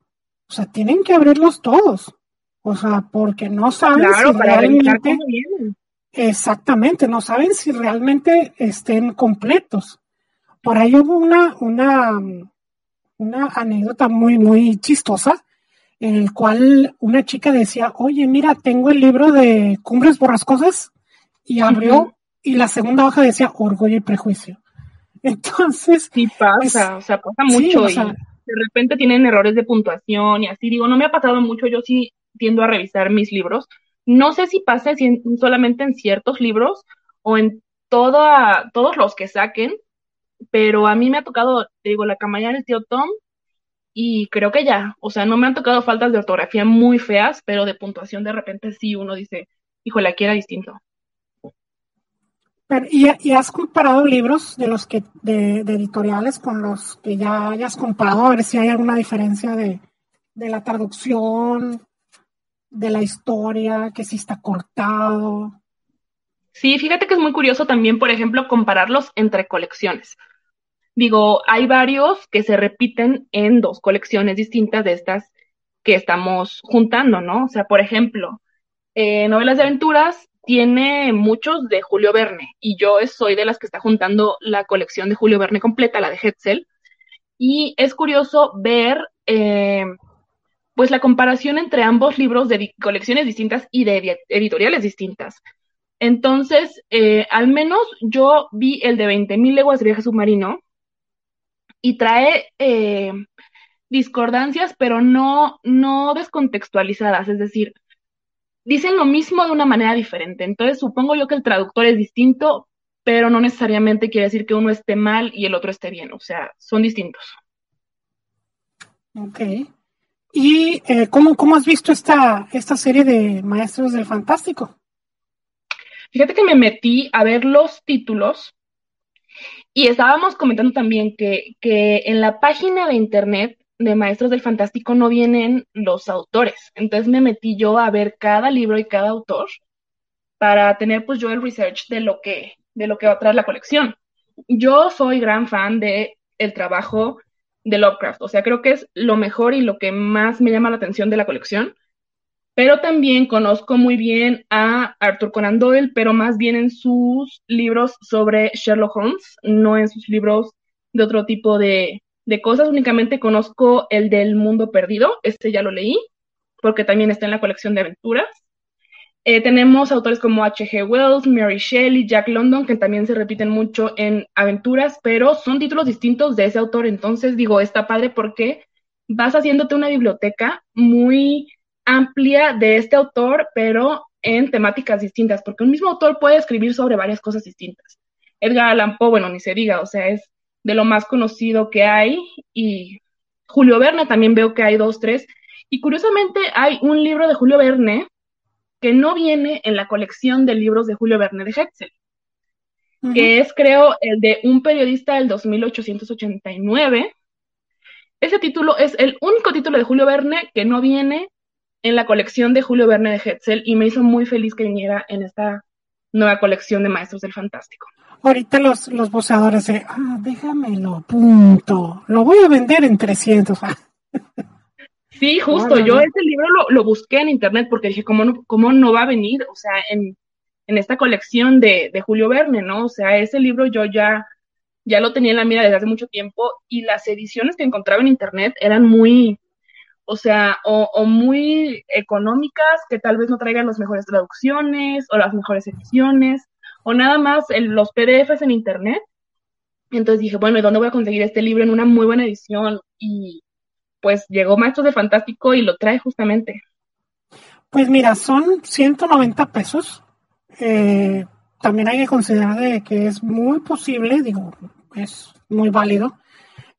O sea, tienen que abrirlos todos. O sea, porque no saben si realmente. Exactamente, no saben si realmente estén completos. Por ahí hubo una, una, una anécdota muy, muy chistosa en el cual una chica decía, oye, mira, tengo el libro de Cumbres Borrascosas y abrió y la segunda hoja decía Orgullo y Prejuicio. *laughs* Entonces... Sí pasa, o sea, pasa mucho y de repente tienen errores de puntuación y así. Digo, no me ha pasado mucho, yo sí tiendo a revisar mis libros. No sé si pasa solamente en ciertos libros o en toda, todos los que saquen, pero a mí me ha tocado, digo, la camaña del tío Tom y creo que ya, o sea, no me han tocado faltas de ortografía muy feas, pero de puntuación de repente sí uno dice, híjole, aquí era distinto. ¿Y, has comparado libros de los que, de, editoriales con los que ya hayas comprado? A ver si hay alguna diferencia de, de la traducción, de la historia, que si está cortado. Sí, fíjate que es muy curioso también, por ejemplo, compararlos entre colecciones. Digo, hay varios que se repiten en dos colecciones distintas de estas que estamos juntando, ¿no? O sea, por ejemplo, eh, novelas de aventuras tiene muchos de Julio Verne y yo soy de las que está juntando la colección de Julio Verne completa, la de Hetzel. Y es curioso ver eh, pues la comparación entre ambos libros de colecciones distintas y de editoriales distintas. Entonces, eh, al menos yo vi el de 20.000 leguas de viaje submarino, y trae eh, discordancias, pero no, no descontextualizadas, es decir, dicen lo mismo de una manera diferente. Entonces, supongo yo que el traductor es distinto, pero no necesariamente quiere decir que uno esté mal y el otro esté bien, o sea, son distintos. Ok. ¿Y eh, ¿cómo, cómo, has visto esta, esta serie de Maestros del Fantástico? Fíjate que me metí a ver los títulos y estábamos comentando también que, que en la página de internet de Maestros del Fantástico no vienen los autores. Entonces me metí yo a ver cada libro y cada autor para tener pues yo el research de lo que, de lo que va a traer la colección. Yo soy gran fan de el trabajo de Lovecraft, o sea, creo que es lo mejor y lo que más me llama la atención de la colección pero también conozco muy bien a Arthur Conan Doyle, pero más bien en sus libros sobre Sherlock Holmes, no en sus libros de otro tipo de, cosas. Únicamente conozco el del mundo perdido, este ya lo leí, porque también está en la colección de aventuras. Eh, tenemos autores como H.G. Wells, Mary Shelley, Jack London, que también se repiten mucho en aventuras, pero son títulos distintos de ese autor. Entonces digo, está padre porque vas haciéndote una biblioteca muy amplia de este autor, pero en temáticas distintas, porque un mismo autor puede escribir sobre varias cosas distintas. Edgar Allan Poe, bueno, ni se diga, o sea, es de lo más conocido que hay, y Julio Verne también veo que hay dos, tres, y curiosamente hay un libro de Julio Verne que no viene en la colección de libros de Julio Verne de Hetzel, que es, creo, el de un periodista del 2889. Ese título es el único título de Julio Verne que no viene en la colección de Julio Verne de Hetzel y me hizo muy feliz que viniera en esta nueva colección de Maestros del Fantástico. Ahorita los, los boceadores de, ah, déjamelo, punto, lo voy a vender en 300. *laughs* sí, justo, yo ese libro lo, busqué en internet porque dije, ¿cómo no, cómo no va a venir? O sea, en, en esta colección de, de Julio Verne, ¿no? O sea, ese libro yo ya, ya lo tenía en la mira desde hace mucho tiempo y las ediciones que encontraba en internet eran muy, o sea, o, muy económicas, que tal vez no traigan las mejores traducciones o las mejores ediciones, o nada más los PDFs en internet. Entonces dije, bueno, ¿y dónde voy a conseguir este libro en una muy buena edición? Y pues llegó Maestros de Fantástico y lo trae justamente. Pues mira, son 190 pesos. Eh, también hay que considerar de que es muy posible, digo, es muy válido,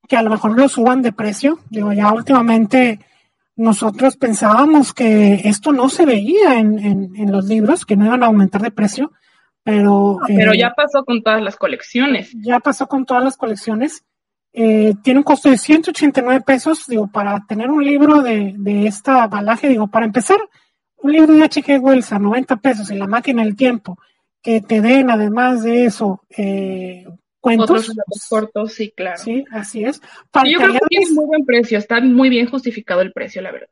que a lo mejor lo suban de precio. Digo, ya últimamente nosotros pensábamos que esto no se veía en, en, los libros, que no iban a aumentar de precio, pero... pero ya pasó con todas las colecciones. Ya pasó con todas las colecciones. Eh, tiene un costo de 189 pesos, digo, para tener un libro de, de esta balaje, digo, para empezar, un libro de H.G. Wells a 90 pesos y la máquina del tiempo, que te den además de eso eh, cuentos. Otros cortos, sí, claro. Sí, así es. Yo creo que tiene muy buen precio, está muy bien justificado el precio, la verdad.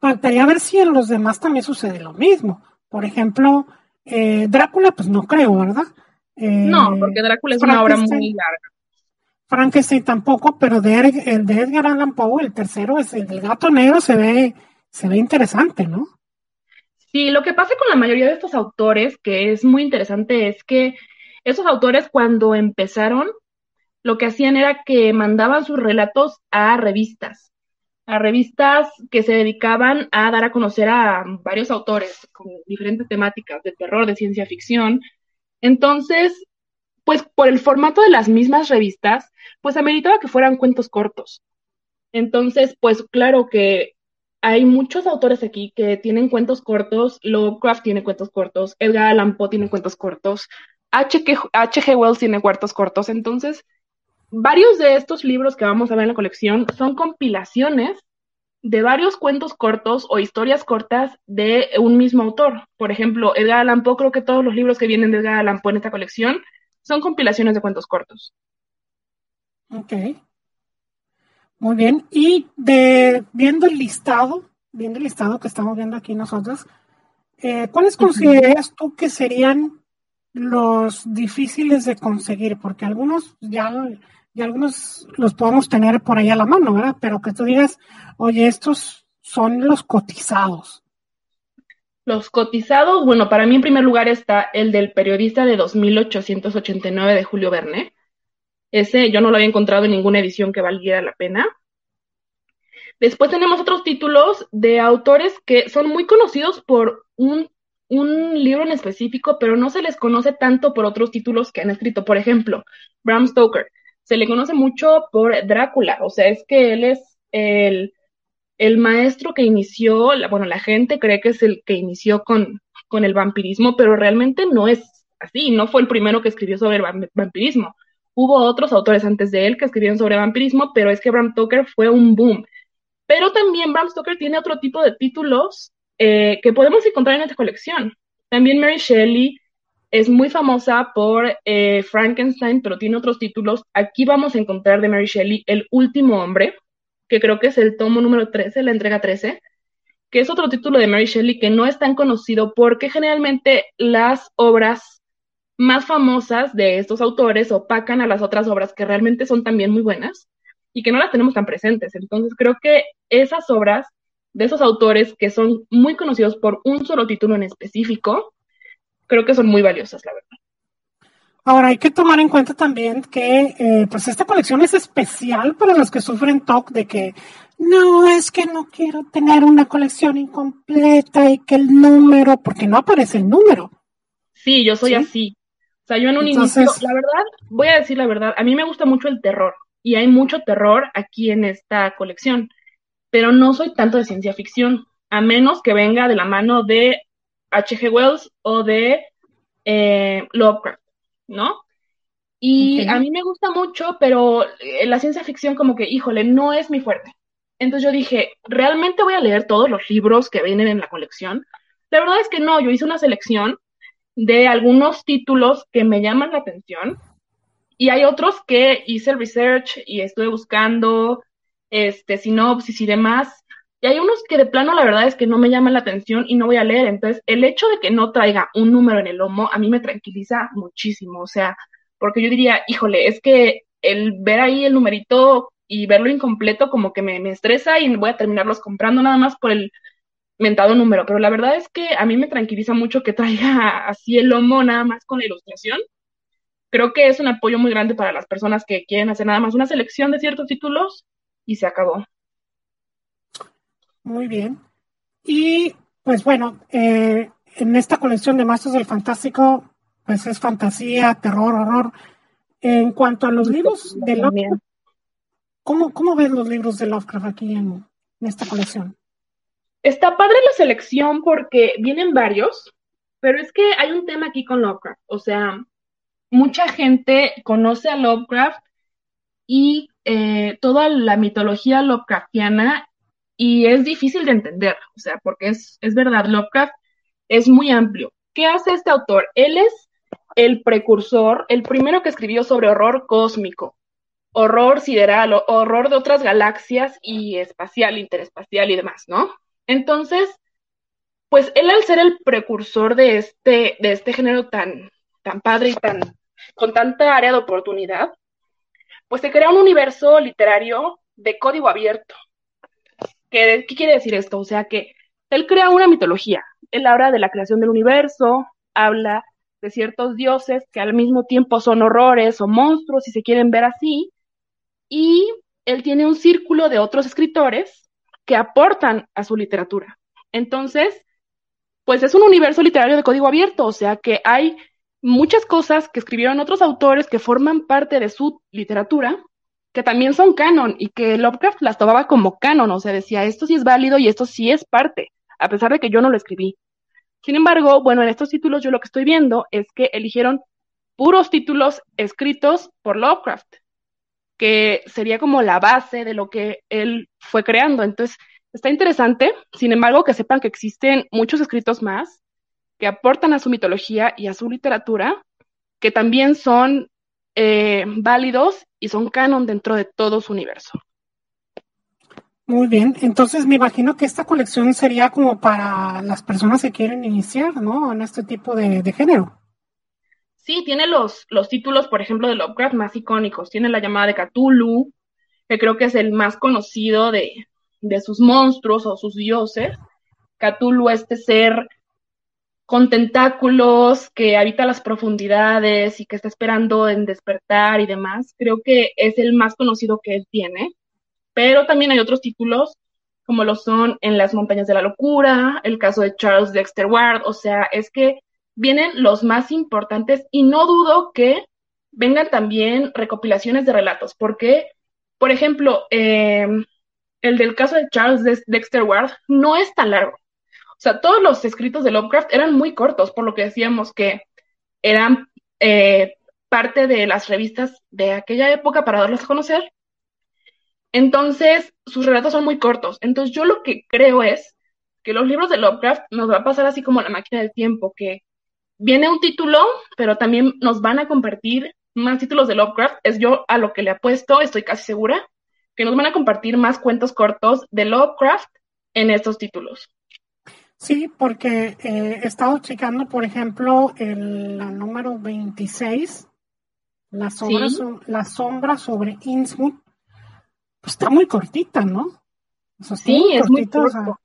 Faltaría ver si en los demás también sucede lo mismo. Por ejemplo, eh, Drácula, pues no creo, ¿verdad? Eh, no, porque Drácula es una obra muy larga. Frankenstein tampoco, pero de, el de Edgar Allan Poe, el tercero, es el del gato negro, se ve, se ve interesante, ¿no? Sí, lo que pasa con la mayoría de estos autores, que es muy interesante, es que esos autores cuando empezaron, lo que hacían era que mandaban sus relatos a revistas, a revistas que se dedicaban a dar a conocer a varios autores con diferentes temáticas de terror, de ciencia ficción. Entonces, pues por el formato de las mismas revistas, pues ameritaba que fueran cuentos cortos. Entonces, pues claro que hay muchos autores aquí que tienen cuentos cortos, Lovecraft tiene cuentos cortos, Edgar Allan Poe tiene cuentos cortos, H.G. Wells tiene cuentos cortos, entonces varios de estos libros que vamos a ver en la colección son compilaciones de varios cuentos cortos o historias cortas de un mismo autor. Por ejemplo, Edgar Allan Poe, creo que todos los libros que vienen de Edgar Allan Poe en esta colección son compilaciones de cuentos cortos. Ok. Muy bien. Y de viendo el listado, viendo el listado que estamos viendo aquí nosotros, eh, ¿cuáles consideras tú que serían los difíciles de conseguir? Porque algunos ya, algunos los podemos tener por ahí a la mano, ¿verdad? Pero que tú digas, oye, estos son los cotizados. Los cotizados, bueno, para mí en primer lugar está el del periodista de 2889 de Julio Verne. Ese yo no lo había encontrado en ninguna edición que valiera la pena. Después tenemos otros títulos de autores que son muy conocidos por un, libro en específico, pero no se les conoce tanto por otros títulos que han escrito. Por ejemplo, Bram Stoker. Se le conoce mucho por Drácula, o sea, es que él es el, el maestro que inició, bueno, la gente cree que es el que inició con, con el vampirismo, pero realmente no es así, no fue el primero que escribió sobre el vampirismo. Hubo otros autores antes de él que escribieron sobre vampirismo, pero es que Bram Stoker fue un boom. Pero también Bram Stoker tiene otro tipo de títulos eh, que podemos encontrar en esta colección. También Mary Shelley es muy famosa por eh, Frankenstein, pero tiene otros títulos. Aquí vamos a encontrar de Mary Shelley El último hombre, que creo que es el tomo número 13, la entrega 13, que es otro título de Mary Shelley que no es tan conocido porque generalmente las obras más famosas de estos autores opacan a las otras obras que realmente son también muy buenas y que no las tenemos tan presentes. Entonces creo que esas obras de esos autores que son muy conocidos por un solo título en específico, creo que son muy valiosas, la verdad. Ahora hay que tomar en cuenta también que eh, pues esta colección es especial para los que sufren TOC de que no, es que no quiero tener una colección incompleta y que el número, porque no aparece el número. Sí, yo soy así. O sea, yo en un inicio, la verdad, voy a decir la verdad, a mí me gusta mucho el terror y hay mucho terror aquí en esta colección, pero no soy tanto de ciencia ficción, a menos que venga de la mano de H.G. Wells o de eh, Lovecraft, ¿no? Y a mí me gusta mucho, pero eh, la ciencia ficción como que, híjole, no es mi fuerte. Entonces yo dije, ¿realmente voy a leer todos los libros que vienen en la colección? La verdad es que no, yo hice una selección de algunos títulos que me llaman la atención y hay otros que hice research y estuve buscando este sinopsis y demás. Y hay unos que de plano la verdad es que no me llaman la atención y no voy a leer. Entonces el hecho de que no traiga un número en el lomo a mí me tranquiliza muchísimo. O sea porque yo diría híjole es que el ver ahí el numerito y verlo incompleto como que me, me estresa y voy a terminarlos comprando nada más por el mentado número, pero la verdad es que a mí me tranquiliza mucho que traiga *laughs* así el lomo nada más con la ilustración. Creo que es un apoyo muy grande para las personas que quieren hacer nada más una selección de ciertos títulos y se acabó. Muy bien. Y Pues bueno, eh, en esta colección de Masters del Fantástico, pues es fantasía, terror, horror. En cuanto a los libros de Lovecraft, ¿cómo, cómo ves los libros de Lovecraft aquí en, en esta colección? Está padre la selección porque vienen varios, pero es que hay un tema aquí con Lovecraft. O sea, mucha gente conoce a Lovecraft y eh, toda la mitología Lovecraftiana y es difícil de entender, o sea, porque es, es verdad, Lovecraft es muy amplio. ¿Qué hace este autor? Él es el precursor, el primero que escribió sobre horror cósmico, horror sideral, horror de otras galaxias y espacial, interespacial y demás, ¿no? Entonces, pues él al ser el precursor de este, de este género tan, tan padre y tan, con tanta área de oportunidad, pues se crea un universo literario de código abierto. ¿Qué, ¿Qué quiere decir esto? O sea que él crea una mitología, él habla de la creación del universo, habla de ciertos dioses que al mismo tiempo son horrores o monstruos, si se quieren ver así, y él tiene un círculo de otros escritores que aportan a su literatura. Entonces, pues es un universo literario de código abierto, o sea que hay muchas cosas que escribieron otros autores que forman parte de su literatura, que también son canon y que Lovecraft las tomaba como canon, o sea, decía, esto sí es válido y esto sí es parte, a pesar de que yo no lo escribí. Sin embargo, bueno, en estos títulos yo lo que estoy viendo es que eligieron puros títulos escritos por Lovecraft, que sería como la base de lo que él fue creando. Entonces, está interesante, sin embargo, que sepan que existen muchos escritos más que aportan a su mitología y a su literatura, que también son eh, válidos y son canon dentro de todo su universo. Muy bien, entonces me imagino que esta colección sería como para las personas que quieren iniciar, ¿no? En este tipo de, género. Sí, tiene los, los títulos, por ejemplo, de Lovecraft más icónicos. Tiene la llamada de Cthulhu, que creo que es el más conocido de, de sus monstruos o sus dioses. Cthulhu, este ser con tentáculos, que habita las profundidades y que está esperando en despertar y demás. Creo que es el más conocido que él tiene. Pero también hay otros títulos, como lo son En las montañas de la locura, el caso de Charles Dexter Ward. O sea, es que vienen los más importantes y no dudo que vengan también recopilaciones de relatos, porque, por ejemplo, eh, el del caso de Charles Dexter Ward no es tan largo o sea, todos los escritos de Lovecraft eran muy cortos, por lo que decíamos que eran eh, parte de las revistas de aquella época para darlos a conocer. Entonces, sus relatos son muy cortos. Entonces, yo lo que creo es que los libros de Lovecraft nos va a pasar así como la máquina del tiempo, que viene un título, pero también nos van a compartir más títulos de Lovecraft. Es yo a lo que le apuesto, estoy casi segura, que nos van a compartir más cuentos cortos de Lovecraft en estos títulos. Sí, porque eh, he estado checando, por ejemplo, el, la número 26, la sombra, la sombra sobre Innsmouth, pues está muy cortita, ¿no? sí, es muy cortita.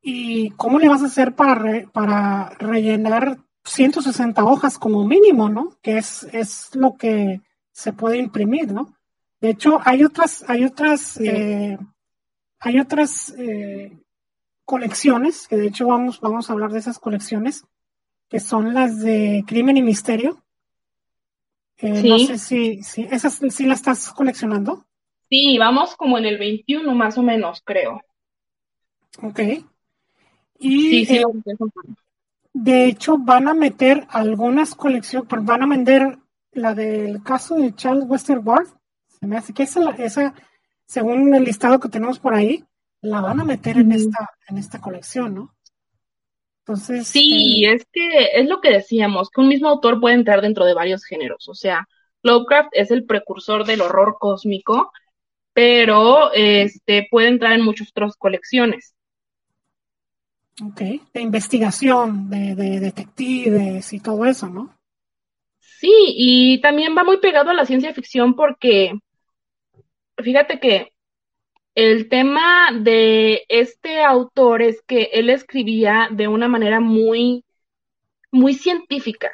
¿Y cómo le vas a hacer para, para rellenar 160 hojas como mínimo, ¿no? Que es, es lo que se puede imprimir, ¿no? De hecho, hay otras, hay otras, eh, hay otras eh, colecciones, que de hecho vamos, vamos a hablar de esas colecciones, que son las de Crimen y Misterio. Eh, no sé si, si esas sí las estás coleccionando. Sí, vamos como en el 21 más o menos, creo. Ok. Y sí, sí, eh, de hecho van a meter algunas colecciones, van a vender la del caso de Charles Wester Ward. Se me hace que esa, esa, según el listado que tenemos por ahí, la van a meter en esta, en esta colección, ¿no? Entonces. Sí, eh, es que es lo que decíamos, que un mismo autor puede entrar dentro de varios géneros. O sea, Lovecraft es el precursor del horror cósmico, pero este puede entrar en muchas otras colecciones. Ok, de investigación, de, de detectives y todo eso, ¿no? Sí, y también va muy pegado a la ciencia ficción porque fíjate que el tema de este autor es que él escribía de una manera muy, muy científica.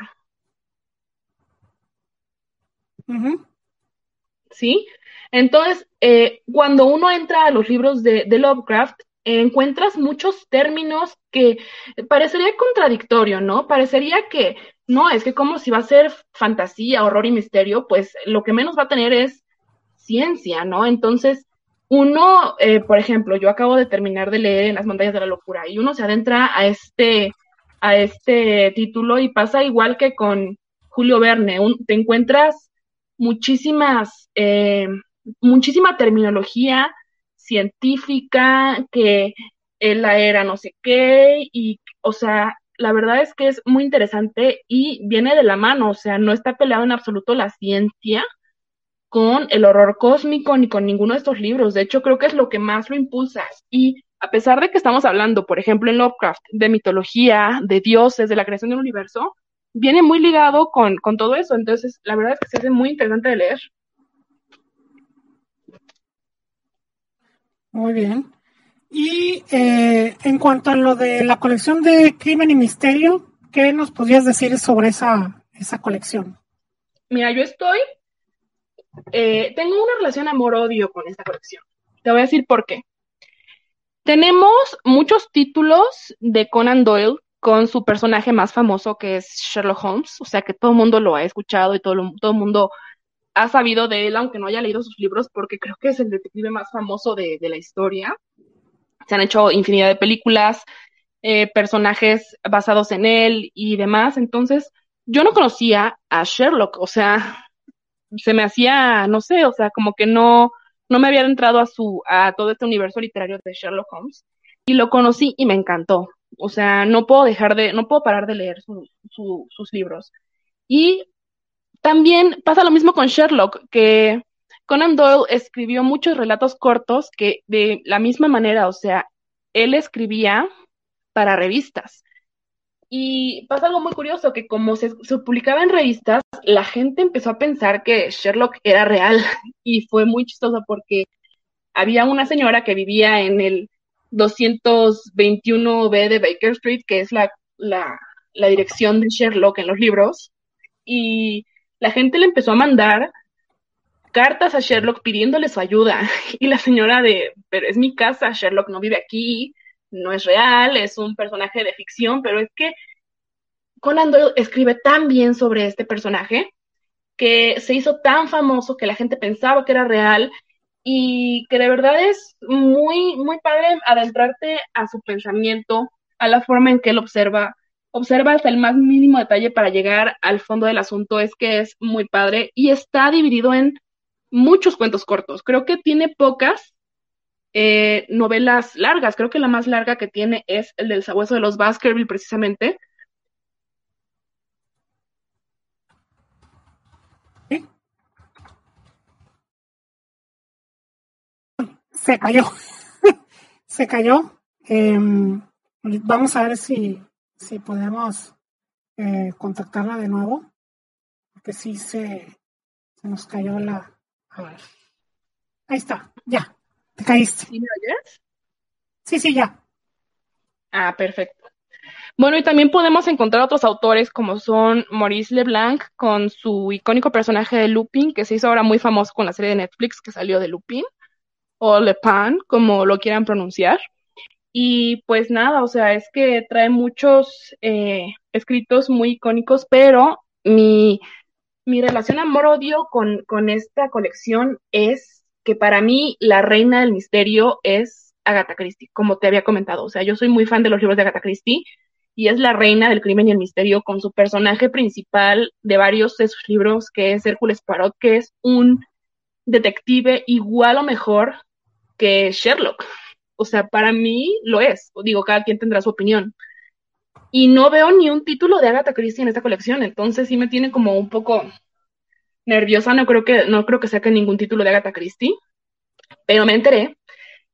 ¿Sí? Entonces, eh, cuando uno entra a los libros de, Lovecraft, encuentras muchos términos que parecería contradictorio, ¿no? Parecería que no, es que como si va a ser fantasía, horror y misterio, pues lo que menos va a tener es ciencia, ¿no? Entonces, uno, eh, por ejemplo, yo acabo de terminar de leer En las montañas de la locura y uno se adentra a este, a este título y pasa igual que con Julio Verne, te encuentras muchísimas, eh, muchísima terminología científica que la era no sé qué y, o sea, la verdad es que es muy interesante y viene de la mano, o sea, no está peleado en absoluto la ciencia con el horror cósmico ni con ninguno de estos libros. De hecho, creo que es lo que más lo impulsa. Y a pesar de que estamos hablando, por ejemplo, en Lovecraft, de mitología, de dioses, de la creación del universo, viene muy ligado con, con todo eso. Entonces, la verdad es que se hace muy interesante de leer. Muy bien. Y eh, en cuanto a lo de la colección de Crimen y Misterio, ¿qué nos podrías decir sobre esa, esa colección? Mira, yo estoy eh, tengo una relación amor-odio con esta colección. Te voy a decir por qué. Tenemos muchos títulos de Conan Doyle con su personaje más famoso que es Sherlock Holmes, o sea que todo el mundo lo ha escuchado y todo, todo el mundo ha sabido de él, aunque no haya leído sus libros, porque creo que es el detective más famoso de, la historia. Se han hecho infinidad de películas, eh, personajes basados en él y demás. Entonces, yo no conocía a Sherlock, o sea, se me hacía, no sé, o sea, como que no, no me había entrado a su, a todo este universo literario de Sherlock Holmes. Y lo conocí y me encantó. O sea, no puedo dejar de, no puedo parar de leer sus libros. Y también pasa lo mismo con Sherlock, que Conan Doyle escribió muchos relatos cortos que de la misma manera, o sea, él escribía para revistas. Y pasa algo muy curioso, que como se, publicaba en revistas, la gente empezó a pensar que Sherlock era real. *laughs* Y fue muy chistoso porque había una señora que vivía en el 221B de Baker Street, que es la, la, la dirección de Sherlock en los libros, y la gente le empezó a mandar cartas a Sherlock pidiéndole su ayuda. *laughs* Y la señora de, pero es mi casa, Sherlock no vive aquí, no es real, es un personaje de ficción, pero es que Conan Doyle escribe tan bien sobre este personaje que se hizo tan famoso que la gente pensaba que era real y que de verdad es muy, muy padre adentrarte a su pensamiento, a la forma en que él observa, observa hasta el más mínimo detalle para llegar al fondo del asunto, es que es muy padre y está dividido en muchos cuentos cortos. Creo que tiene pocas eh, novelas largas. Creo que la más larga que tiene es el del sabueso de los Baskerville, precisamente. Se cayó. *laughs* Se cayó. Em, vamos a ver si, si podemos eh, contactarla de nuevo. Porque sí se, se nos cayó la. A ver. Ahí está, ya. ¿Sí me oyes? Sí, sí, ya. Ah, perfecto. Bueno, y también podemos encontrar otros autores como son Maurice Leblanc con su icónico personaje de Lupin, que se hizo ahora muy famoso con la serie de Netflix que salió de Lupin, o Le Pan, como lo quieran pronunciar. Y pues nada, o sea, es que trae muchos eh, escritos muy icónicos, pero mi, mi relación amor-odio con, con esta colección es que para mí la reina del misterio es Agatha Christie, como te había comentado. O sea, yo soy muy fan de los libros de Agatha Christie y es la reina del crimen y el misterio con su personaje principal de varios de sus libros, que es Hércules Parot, que es un detective igual o mejor que Sherlock. O sea, para mí lo es. Digo, cada quien tendrá su opinión. Y no veo ni un título de Agatha Christie en esta colección, entonces sí me tiene como un poco nerviosa, no creo que, no creo que saque ningún título de Agatha Christie, pero me enteré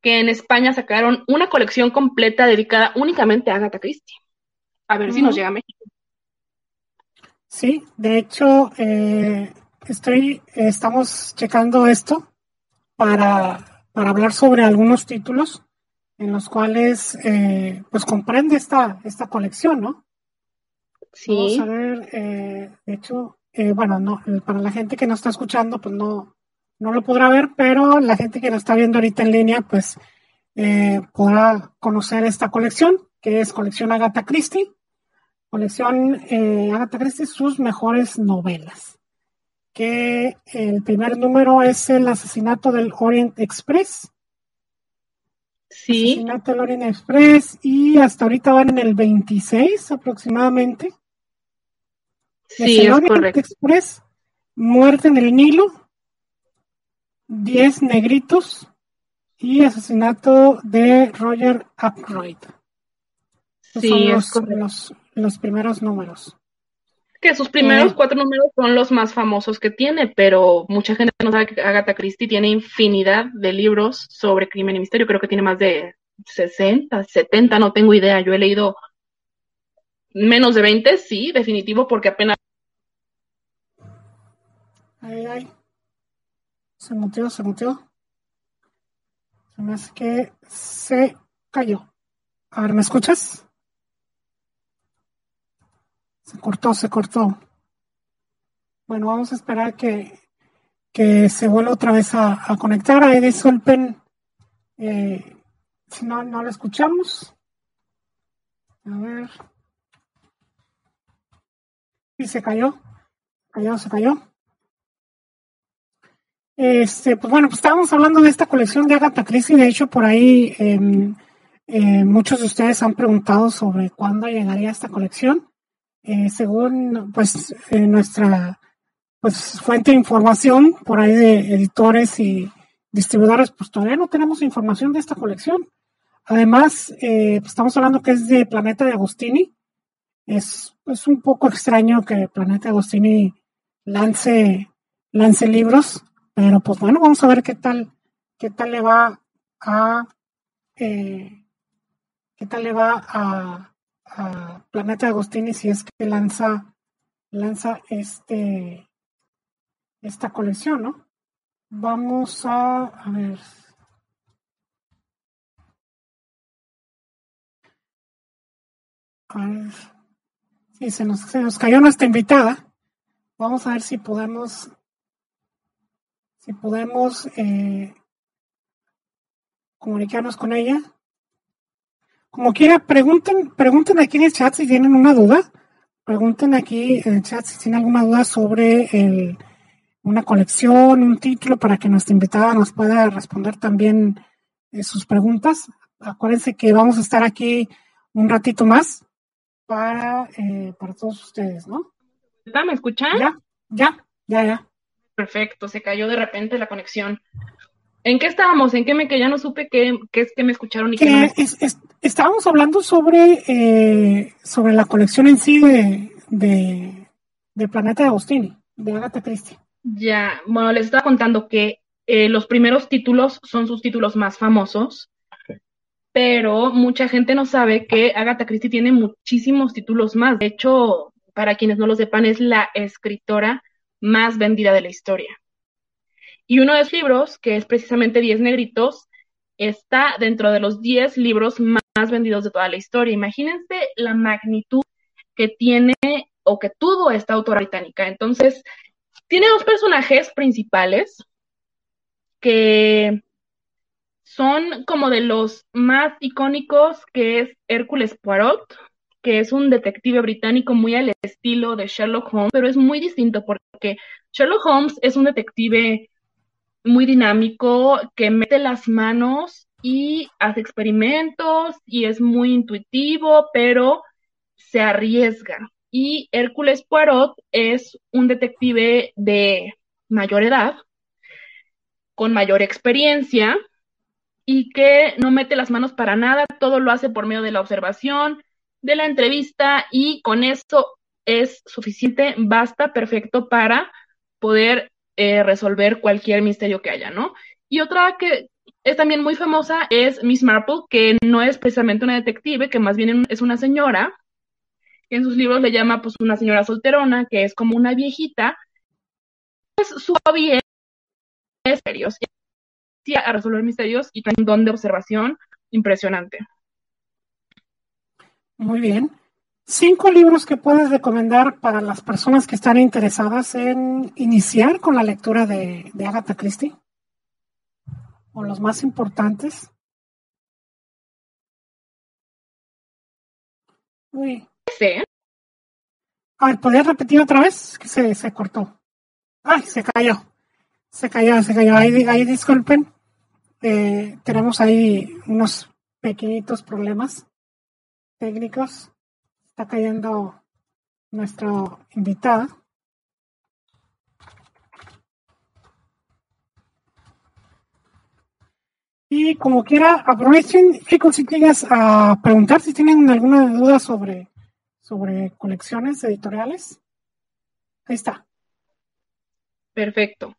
que en España sacaron una colección completa dedicada únicamente a Agatha Christie. A ver si nos llega a México. Sí, de hecho, eh, estoy, estamos checando esto para, para hablar sobre algunos títulos en los cuales eh, pues comprende esta, esta colección, ¿no? Sí. Vamos a ver, eh, de hecho, eh, bueno, no, para la gente que nos está escuchando, pues no, no lo podrá ver, pero la gente que nos está viendo ahorita en línea, pues eh, podrá conocer esta colección, que es colección Agatha Christie, colección eh, Agatha Christie, sus mejores novelas. Que el primer número es el asesinato del Orient Express. Sí. Asesinato del Orient Express y hasta ahorita van en el 26 aproximadamente. Sí, es, correcto. Express, Muerte en el Nilo, Diez Negritos y Asesinato de Roger Ackroyd. sí, son los, los, primeros números. Que sus primeros eh, cuatro números son los más famosos que tiene, pero mucha gente no sabe que Agatha Christie tiene infinidad de libros sobre crimen y misterio. Creo que tiene más de 60, 70, no tengo idea. Yo he leído menos de 20, sí, definitivo, porque apenas Ay, ay. Se muteó, se muteó. Se me hace que se cayó. A ver, ¿me escuchas? Se cortó, se cortó. Bueno, vamos a esperar que, que se vuelva otra vez a, conectar. Ahí disculpen eh, si no, no lo escuchamos. A ver. Y se cayó. Cayó, se cayó. Este, pues bueno, pues estábamos hablando de esta colección de Agatha Christie. De hecho, por ahí em, eh, muchos de ustedes han preguntado sobre cuándo llegaría esta colección. Eh, según pues eh, nuestra pues fuente de información por ahí de editores y distribuidores, pues todavía no tenemos información de esta colección. Además, pues estamos hablando que es de Planeta de Agostini. Es, es un poco extraño que Planeta Agostini lance, lance libros pero pues bueno, vamos a ver qué tal, qué tal le va a eh, qué tal le va a, Planeta Agostini si es que lanza lanza este esta colección, ¿no? Vamos a, a ver. A ver. Sí, se nos, se nos cayó nuestra invitada. Vamos a ver si podemos si podemos eh, comunicarnos con ella. Como quiera, pregunten, pregunten aquí en el chat si tienen una duda. Pregunten aquí en el chat si tienen alguna duda sobre una colección, un título, para que nuestra invitada nos pueda responder también eh, sus preguntas. Acuérdense que vamos a estar aquí un ratito más para, eh, para todos ustedes, ¿no? ¿Me escuchan? Ya, ya, ya, ya perfecto, se cayó de repente la conexión. ¿En qué estábamos? ¿En qué me que ya no supe qué, es que me escucharon y qué no estábamos hablando sobre, eh, sobre la colección en sí de, de, Planeta de Agostini, de Agatha Christie. Ya, bueno, les estaba contando que eh, los primeros títulos son sus títulos más famosos, pero mucha gente no sabe que Agatha Christie tiene muchísimos títulos más. De hecho, para quienes no lo sepan, es la escritora más vendida de la historia. Y uno de los libros, que es precisamente Diez Negritos, está dentro de los 10 libros más vendidos de toda la historia. Imagínense la magnitud que tiene o que tuvo esta autora británica. Entonces, tiene dos personajes principales que son como de los más icónicos, que es Hércules Poirot, que es un detective británico muy al estilo de Sherlock Holmes, pero es muy distinto porque Sherlock Holmes es un detective muy dinámico que mete las manos y hace experimentos y es muy intuitivo, pero se arriesga. Y Hércules Poirot es un detective de mayor edad, con mayor experiencia y que no mete las manos para nada, todo lo hace por medio de la observación, de la entrevista y con eso es suficiente, basta, perfecto para poder eh, resolver cualquier misterio que haya, ¿no? Y otra que es también muy famosa es Miss Marple, que no es precisamente una detective, que más bien es una señora, que en sus libros le llama pues una señora solterona, que es como una viejita. Pues su hobby es misterios, a resolver misterios y tiene un don de observación impresionante. Muy bien. Cinco libros que puedes recomendar para las personas que están interesadas en iniciar con la lectura de, Agatha Christie. O los más importantes. Uy. Sí. A ver, ¿podrías repetir otra vez? Que se, se cortó. Ay, se cayó. Se cayó, se cayó. Ahí, ahí disculpen. Eh, tenemos ahí unos pequeñitos problemas técnicos. Está cayendo nuestro invitada. Y como quiera, aprovechen, chicos, si quieres a preguntar si tienen alguna duda sobre, sobre colecciones editoriales. Ahí está. Perfecto.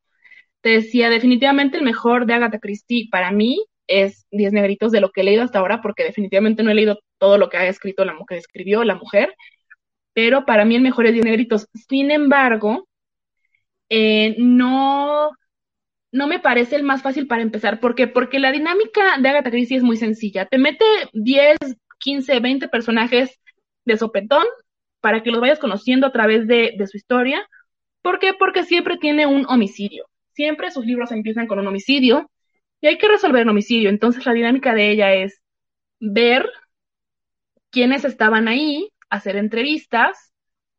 Te decía, definitivamente el mejor de Agatha Christie para mí es Diez Negritos de lo que he leído hasta ahora, porque definitivamente no he leído todo lo que ha escrito la mujer, escribió la mujer, pero para mí el mejor es Diez Negritos. Sin embargo, eh, no no me parece el más fácil para empezar. ¿Por qué? Porque la dinámica de Agatha Christie es muy sencilla. Te mete 10, 15, 20 personajes de sopetón para que los vayas conociendo a través de, de su historia. ¿Por qué? Porque siempre tiene un homicidio. Siempre sus libros empiezan con un homicidio y hay que resolver el homicidio. Entonces la dinámica de ella es ver quiénes estaban ahí, hacer entrevistas,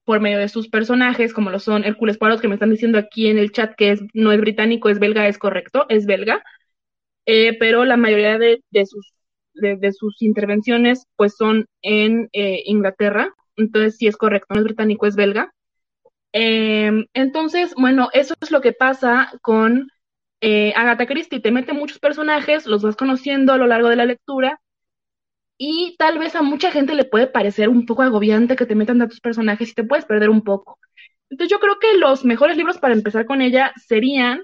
por medio de sus personajes, como lo son Hércules Poirot, que me están diciendo aquí en el chat que es, no es británico, es belga, es correcto, es belga, eh, pero la mayoría de, sus, de, sus intervenciones pues son en eh, Inglaterra, entonces sí es correcto, no es británico, es belga. Em, entonces, bueno, eso es lo que pasa con eh, Agatha Christie, te mete muchos personajes, los vas conociendo a lo largo de la lectura, y tal vez a mucha gente le puede parecer un poco agobiante que te metan tantos personajes y te puedes perder un poco. Entonces yo creo que los mejores libros para empezar con ella serían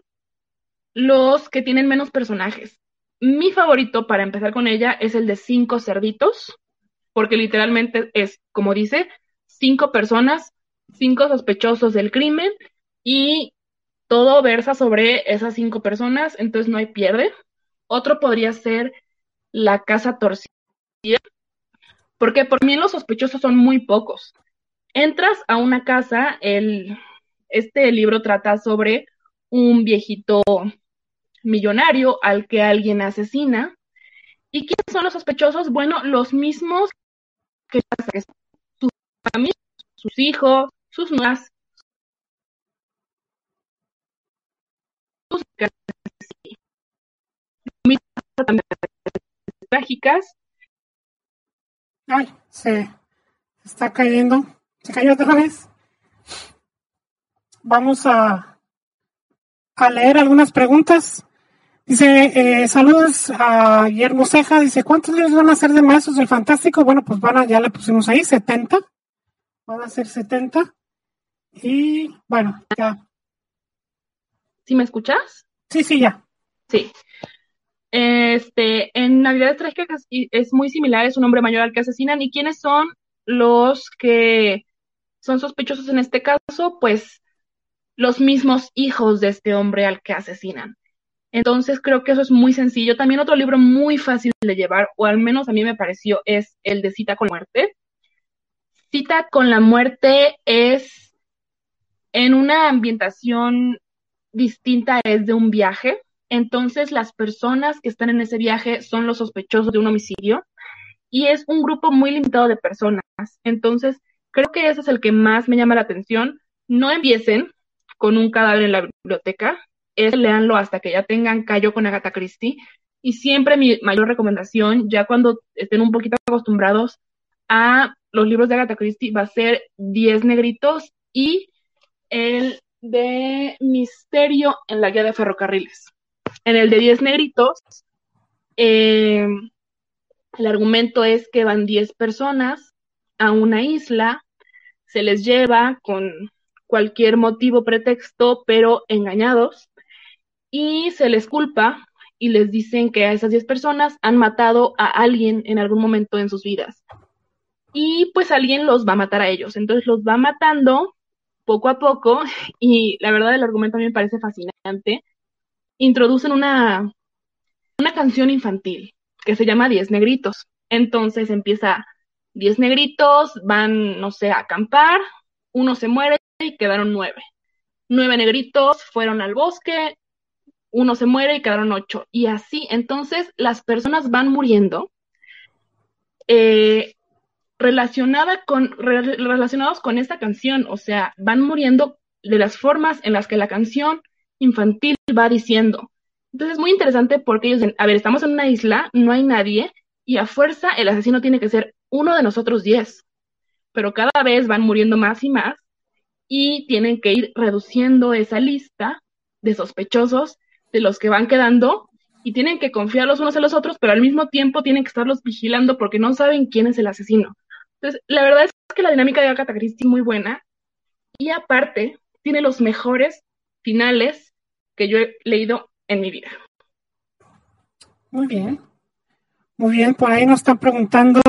los que tienen menos personajes. Mi favorito para empezar con ella es el de cinco cerditos, porque literalmente es, como dice, cinco personas, cinco sospechosos del crimen y todo versa sobre esas cinco personas, entonces no hay pierde. Otro podría ser La Casa Torcida porque por mí los sospechosos son muy pocos. Entras a una casa, el, este libro trata sobre un viejito millonario al que alguien asesina. ¿Y quiénes son los sospechosos? Bueno, los mismos que sus familia, sus hijos, sus nuevas, trágicas Ay, se está cayendo. Se cayó otra vez. Vamos a, a leer algunas preguntas. Dice, eh, saludos a Guillermo Ceja. Dice, ¿cuántos libros van a ser de Maestros del Fantástico? Bueno, pues van a, ya le pusimos ahí, 70. Van a ser 70. Y bueno, ya. ¿Sí me escuchas? Sí, sí, ya. Sí. Este, en Navidad Trágicas es muy similar, es un hombre mayor al que asesinan. ¿Y quiénes son los que son sospechosos en este caso? Pues los mismos hijos de este hombre al que asesinan. Entonces creo que eso es muy sencillo. También otro libro muy fácil de llevar, o al menos a mí me pareció, es el de Cita con la Muerte. Cita con la Muerte es en una ambientación distinta, es de un viaje entonces las personas que están en ese viaje son los sospechosos de un homicidio y es un grupo muy limitado de personas. Entonces creo que ese es el que más me llama la atención. No empiecen con un cadáver en la biblioteca, es leanlo hasta que ya tengan callo con Agatha Christie. Y siempre mi mayor recomendación, ya cuando estén un poquito acostumbrados a los libros de Agatha Christie, va a ser Diez negritos y el de Misterio en la guía de ferrocarriles. En el de 10 negritos, eh, el argumento es que van 10 personas a una isla, se les lleva con cualquier motivo, pretexto, pero engañados, y se les culpa y les dicen que a esas 10 personas han matado a alguien en algún momento en sus vidas. Y pues alguien los va a matar a ellos. Entonces los va matando poco a poco *laughs* y la verdad el argumento a mí me parece fascinante introducen una, una canción infantil que se llama Diez Negritos. Entonces empieza Diez Negritos, van, no sé, a acampar, uno se muere y quedaron nueve. Nueve negritos fueron al bosque, uno se muere y quedaron ocho. Y así, entonces las personas van muriendo. Eh, relacionada con, relacionados con esta canción, o sea, van muriendo de las formas en las que la canción infantil va diciendo. Entonces es muy interesante porque ellos dicen, a ver, estamos en una isla, no hay nadie, y a fuerza el asesino tiene que ser uno de nosotros diez. Pero cada vez van muriendo más y más, y tienen que ir reduciendo esa lista de sospechosos de los que van quedando y tienen que confiar los unos en los otros, pero al mismo tiempo tienen que estarlos vigilando porque no saben quién es el asesino. Entonces, la verdad es que la dinámica de Agatha Christie es muy buena y aparte tiene los mejores finales que yo he leído en mi vida. Muy bien. Muy bien, por ahí nos están preguntando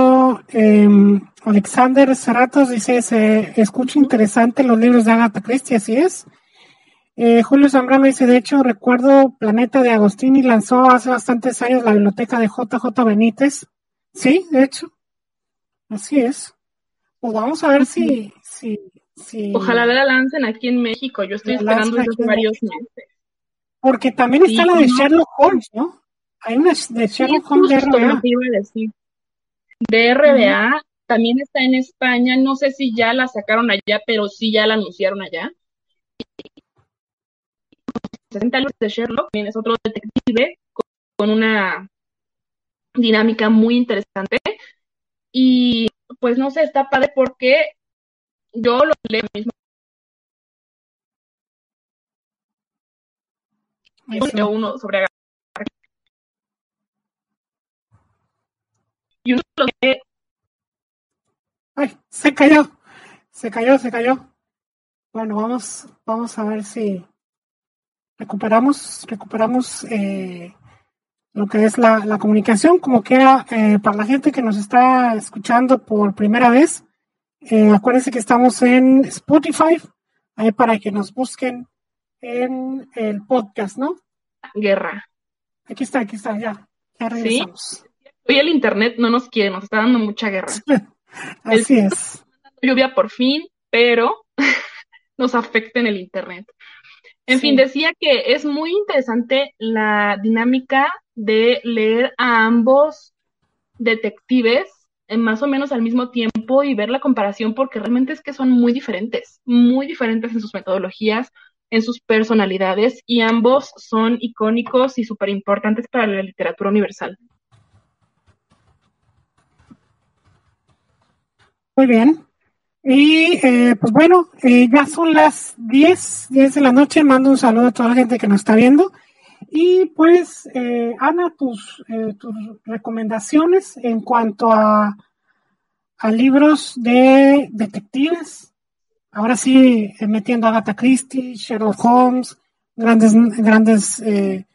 eh, Alexander Cerratos, dice, se escucha interesante los libros de Agatha Christie, así es. Eh, Julio Zambrano dice, de hecho, recuerdo Planeta de Agostini lanzó hace bastantes años la biblioteca de JJ Benítez. Sí, de hecho. Así es. Pues vamos a ver si, si, si... Ojalá la lancen aquí en México. Yo estoy esperando desde varios meses. Porque también está la de Sherlock Holmes, ¿no? Hay una de Sherlock Holmes de RBA. De RBA, también está en España. No sé si ya la sacaron allá, pero sí ya la anunciaron allá. 60 años de Sherlock, también es otro detective con una dinámica muy interesante. Y pues no sé, está padre porque yo lo leo mismo. Yo uno sobre y uno lo que Ay, se cayó, se cayó, se cayó. Bueno, vamos, vamos a ver si recuperamos, recuperamos eh, lo que es la, la comunicación, como queda eh, para la gente que nos está escuchando por primera vez. Eh, acuérdense que estamos en Spotify, ahí para que nos busquen en el podcast, ¿no? Guerra. Aquí está, aquí está, ya. Ya regresamos. Hoy el internet no nos quiere, nos está dando mucha guerra. *laughs* Así es. Lluvia por fin, pero *laughs* nos afecta en el internet. En fin, decía que es muy interesante la dinámica de leer a ambos detectives en más o menos al mismo tiempo y ver la comparación porque realmente es que son muy diferentes, muy diferentes en sus metodologías, en sus personalidades y ambos son icónicos y súper importantes para la literatura universal. Muy bien. Y eh, pues bueno, eh, ya son las 10, 10 de la noche. Mando un saludo a toda la gente que nos está viendo. Y pues, eh, Ana, tus, eh, tus recomendaciones en cuanto a, a libros de detectives. Ahora sí, eh, metiendo a Agatha Christie, Sherlock Holmes, grandes, grandes eh,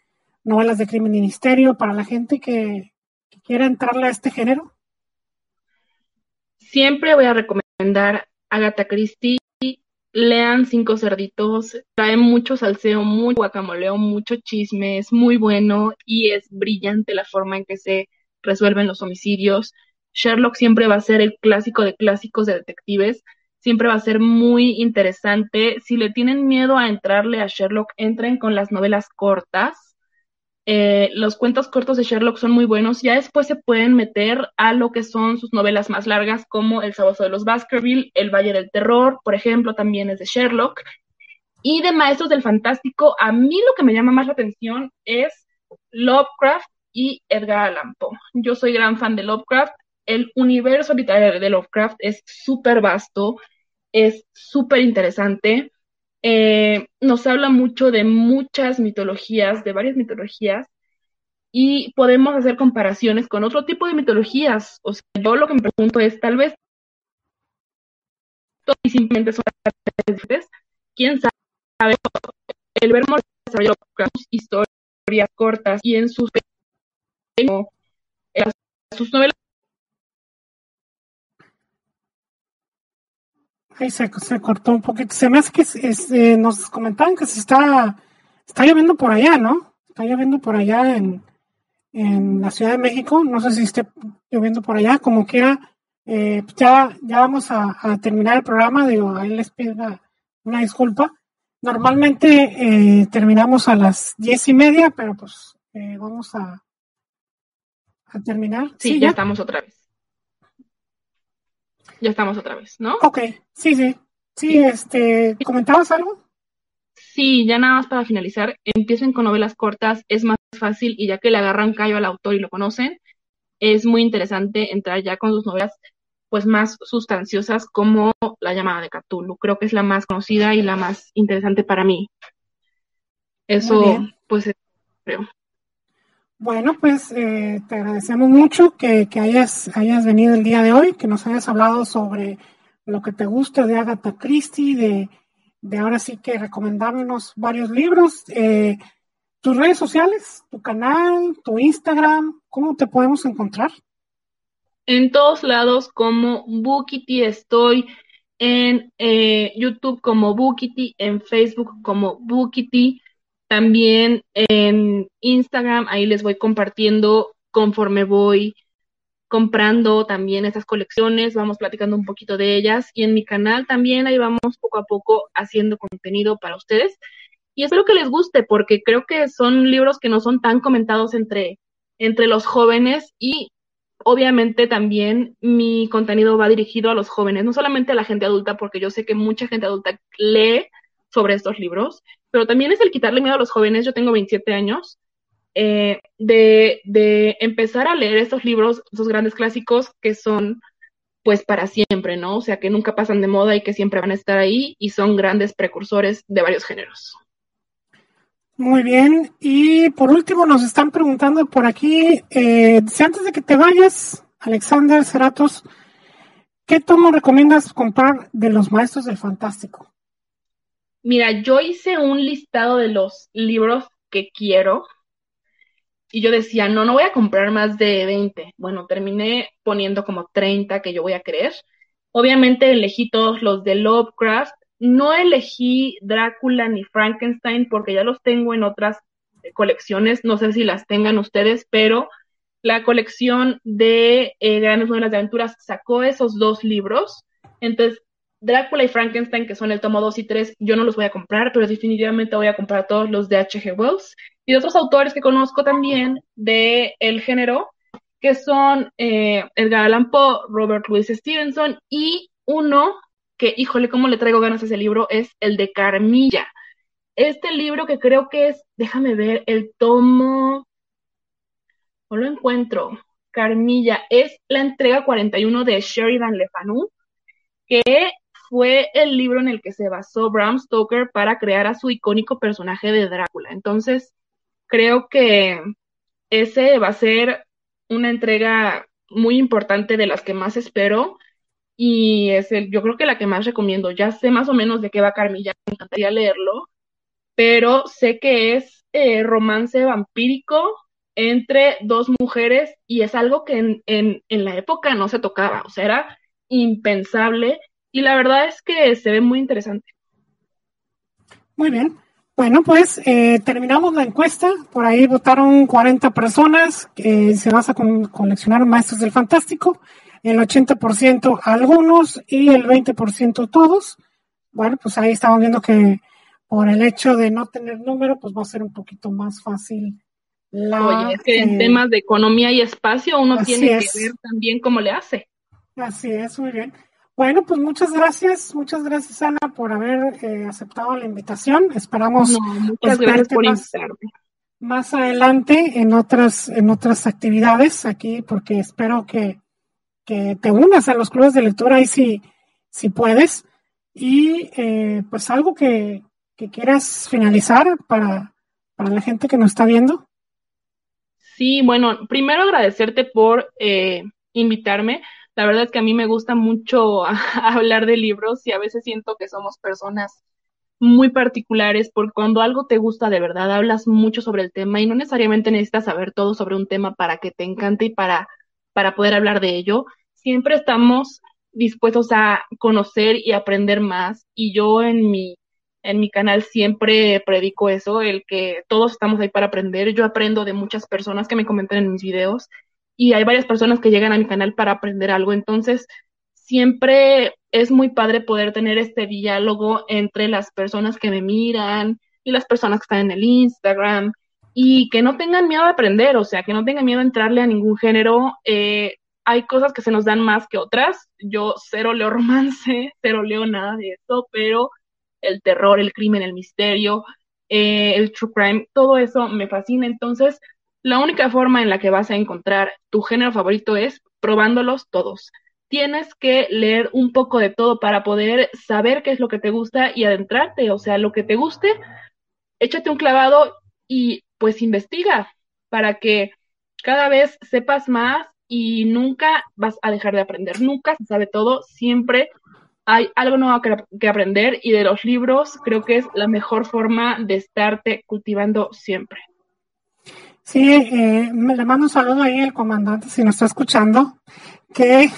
novelas de crimen y misterio para la gente que, que quiera entrarle a este género. Siempre voy a recomendar Agatha Christie lean Cinco Cerditos, trae mucho salseo, muy guacamoleo, mucho chisme, es muy bueno y es brillante la forma en que se resuelven los homicidios. Sherlock siempre va a ser el clásico de clásicos de detectives, siempre va a ser muy interesante. Si le tienen miedo a entrarle a Sherlock, entren con las novelas cortas eh, los cuentos cortos de Sherlock son muy buenos. Ya después se pueden meter a lo que son sus novelas más largas, como El Sabueso de los Baskerville, El Valle del Terror, por ejemplo, también es de Sherlock. Y de Maestros del Fantástico, a mí lo que me llama más la atención es Lovecraft y Edgar Allan Poe. Yo soy gran fan de Lovecraft. El universo literario de Lovecraft es súper vasto, es súper interesante. Eh, nos habla mucho de muchas mitologías, de varias mitologías, y podemos hacer comparaciones con otro tipo de mitologías. O sea, yo lo que me pregunto es, tal vez y simplemente son diferentes, quién sabe, el ver desarrollar historias cortas y en sus, en sus novelas Ahí se, se, cortó un poquito. Se me hace que eh, nos comentaban que se está, está lloviendo por allá, ¿no? Está lloviendo por allá en, en la Ciudad de México. No sé si esté lloviendo por allá. Como quiera, eh, pues ya, ya vamos a, a, terminar el programa. Digo, ahí les pido una, disculpa. Normalmente eh, terminamos a las diez y media, pero pues eh, vamos a, a terminar. Sí, ya estamos otra vez. Ya estamos otra vez, ¿no? Ok, sí, sí. Sí, este, ¿comentabas algo? Sí, ya nada más para finalizar, empiecen con novelas cortas, es más fácil y ya que le agarran callo al autor y lo conocen, es muy interesante entrar ya con sus novelas pues más sustanciosas como La llamada de Cthulhu. Creo que es la más conocida y la más interesante para mí. Eso, pues, creo. Bueno, pues eh, te agradecemos mucho que, hayas, hayas venido el día de hoy, que nos hayas hablado sobre lo que te gusta de Agatha Christie, de, ahora sí que recomendarnos varios libros. Eh, tus redes sociales, tu canal, tu Instagram, ¿cómo te podemos encontrar? En todos lados como Bookity estoy, en eh, YouTube como Bookity, en Facebook como Bookity, también en Instagram, ahí les voy compartiendo conforme voy comprando también estas colecciones, vamos platicando un poquito de ellas. Y en mi canal también ahí vamos poco a poco haciendo contenido para ustedes. Y espero que les guste porque creo que son libros que no son tan comentados entre, entre los jóvenes. Y obviamente también mi contenido va dirigido a los jóvenes, no solamente a la gente adulta, porque yo sé que mucha gente adulta lee sobre estos libros, pero también es el quitarle miedo a los jóvenes, yo tengo 27 años, eh, de, de empezar a leer estos libros, esos grandes clásicos que son pues para siempre, ¿no? O sea, que nunca pasan de moda y que siempre van a estar ahí y son grandes precursores de varios géneros. Muy bien. Y por último nos están preguntando por aquí, eh, antes de que te vayas, Alexander Ceratos, ¿qué tomo recomiendas comprar de los maestros del fantástico? Mira, yo hice un listado de los libros que quiero y yo decía, no, no voy a comprar más de 20. Bueno, terminé poniendo como 30 que yo voy a creer. Obviamente elegí todos los de Lovecraft no elegí Drácula ni Frankenstein porque ya los tengo en otras colecciones, no sé si las tengan ustedes, pero la colección de eh, Grandes Novelas de Aventuras sacó esos dos libros. Entonces, Drácula y Frankenstein, que son el tomo 2 y 3, yo no los voy a comprar, pero definitivamente voy a comprar todos los de H.G. Wells y de otros autores que conozco también de el género, que son eh, Edgar Allan Poe, Robert Louis Stevenson y uno que, híjole, cómo le traigo ganas a ese libro, es el de Carmilla. Este libro que creo que es, déjame ver, el tomo, no lo encuentro, Carmilla, es la entrega 41 de Sheridan Le Fanu, que fue el libro en el que se basó Bram Stoker para crear a su icónico personaje de Drácula. Entonces, creo que ese va a ser una entrega muy importante de las que más espero y es el, yo creo que la que más recomiendo. Ya sé más o menos de qué va Carmilla, me encantaría leerlo, pero sé que es eh, romance vampírico entre dos mujeres y es algo que en, en, en la época no se tocaba, o sea, era impensable y la verdad es que se ve muy interesante. Muy bien. Bueno, pues eh, terminamos la encuesta. Por ahí votaron 40 personas. que se basa con coleccionar maestros del fantástico el 80% algunos y el 20% todos. Bueno, pues ahí estamos viendo que por el hecho de no tener número, pues va a ser un poquito más fácil. La, Oye, es que en eh, temas de economía y espacio uno tiene que ver también cómo le hace. Así es, muy bien. Bueno, pues muchas gracias, muchas gracias Ana por haber eh, aceptado la invitación. Esperamos muchas gracias por más, más adelante en otras en otras actividades aquí, porque espero que que te unas a los clubes de lectura ahí si, si puedes. Y eh, pues algo que, quieras finalizar para, para la gente que nos está viendo. Sí, bueno, primero agradecerte por eh, invitarme. La verdad es que a mí me gusta mucho *laughs* hablar de libros y a veces siento que somos personas muy particulares porque cuando algo te gusta de verdad hablas mucho sobre el tema y no necesariamente necesitas saber todo sobre un tema para que te encante y para para poder hablar de ello. Siempre estamos dispuestos a conocer y aprender más y yo en mi en mi canal siempre predico eso, el que todos estamos ahí para aprender. Yo aprendo de muchas personas que me comentan en mis videos y hay varias personas que llegan a mi canal para aprender algo. Entonces, siempre es muy padre poder tener este diálogo entre las personas que me miran y las personas que están en el Instagram y que no tengan miedo a aprender, o sea, que no tengan miedo a entrarle a ningún género. Eh, hay cosas que se nos dan más que otras. Yo cero leo romance, *laughs* cero leo nada de eso, pero el terror, el crimen, el misterio, eh, el true crime, todo eso me fascina. Entonces, la única forma en la que vas a encontrar tu género favorito es probándolos todos. Tienes que leer un poco de todo para poder saber qué es lo que te gusta y adentrarte. O sea, lo que te guste, échate un clavado y pues investiga para que cada vez sepas más y nunca vas a dejar de aprender. Nunca se sabe todo, siempre hay algo nuevo que, aprender y de los libros creo que es la mejor forma de estarte cultivando siempre. Sí, eh, le mando un saludo ahí al comandante si nos está escuchando, que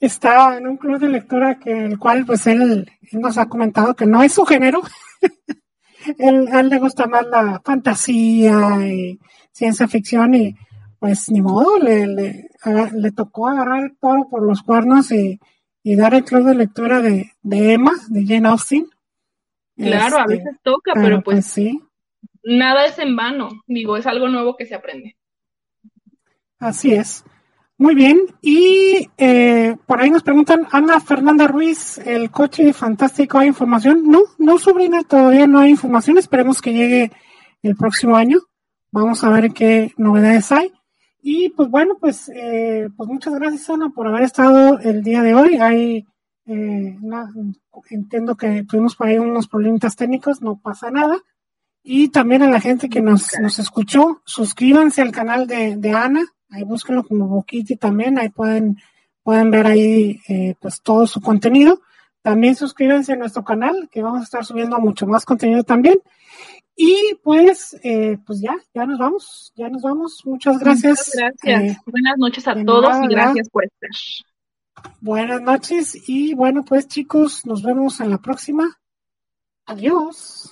está en un club de lectura que el cual pues él, nos ha comentado que no es su género. *laughs* él, a él le gusta más la fantasía y ciencia ficción y pues ni modo, le, le, le tocó agarrar el toro por los cuernos y, y dar el club de lectura de, de Emma, de Jane Austen. Claro, a este, veces toca, pero, pues, pues, sí. Nada es en vano, digo, es algo nuevo que se aprende. Así es. Muy bien, y eh, por ahí nos preguntan, Ana Fernanda Ruiz, el coche fantástico, ¿hay información? No, no, sobrina, todavía no hay información, esperemos que llegue el próximo año. Vamos a ver qué novedades hay. Y pues bueno, pues, eh, pues muchas gracias Ana por haber estado el día de hoy. Hay, eh, entiendo que tuvimos por ahí unos problemas técnicos, no pasa nada. Y también a la gente que nos, nos escuchó, suscríbanse al canal de, de Ana, ahí búsquenlo como Boquiti también, ahí pueden, pueden ver ahí eh, pues todo su contenido. También suscríbanse a nuestro canal, que vamos a estar subiendo mucho más contenido también. Y pues, eh, pues ya, ya nos vamos, ya nos vamos. Muchas gracias. gracias. Eh, Buenas noches a todos y gracias por estar. Buenas noches y bueno, pues chicos, nos vemos en la próxima. Adiós.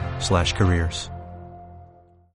slash careers.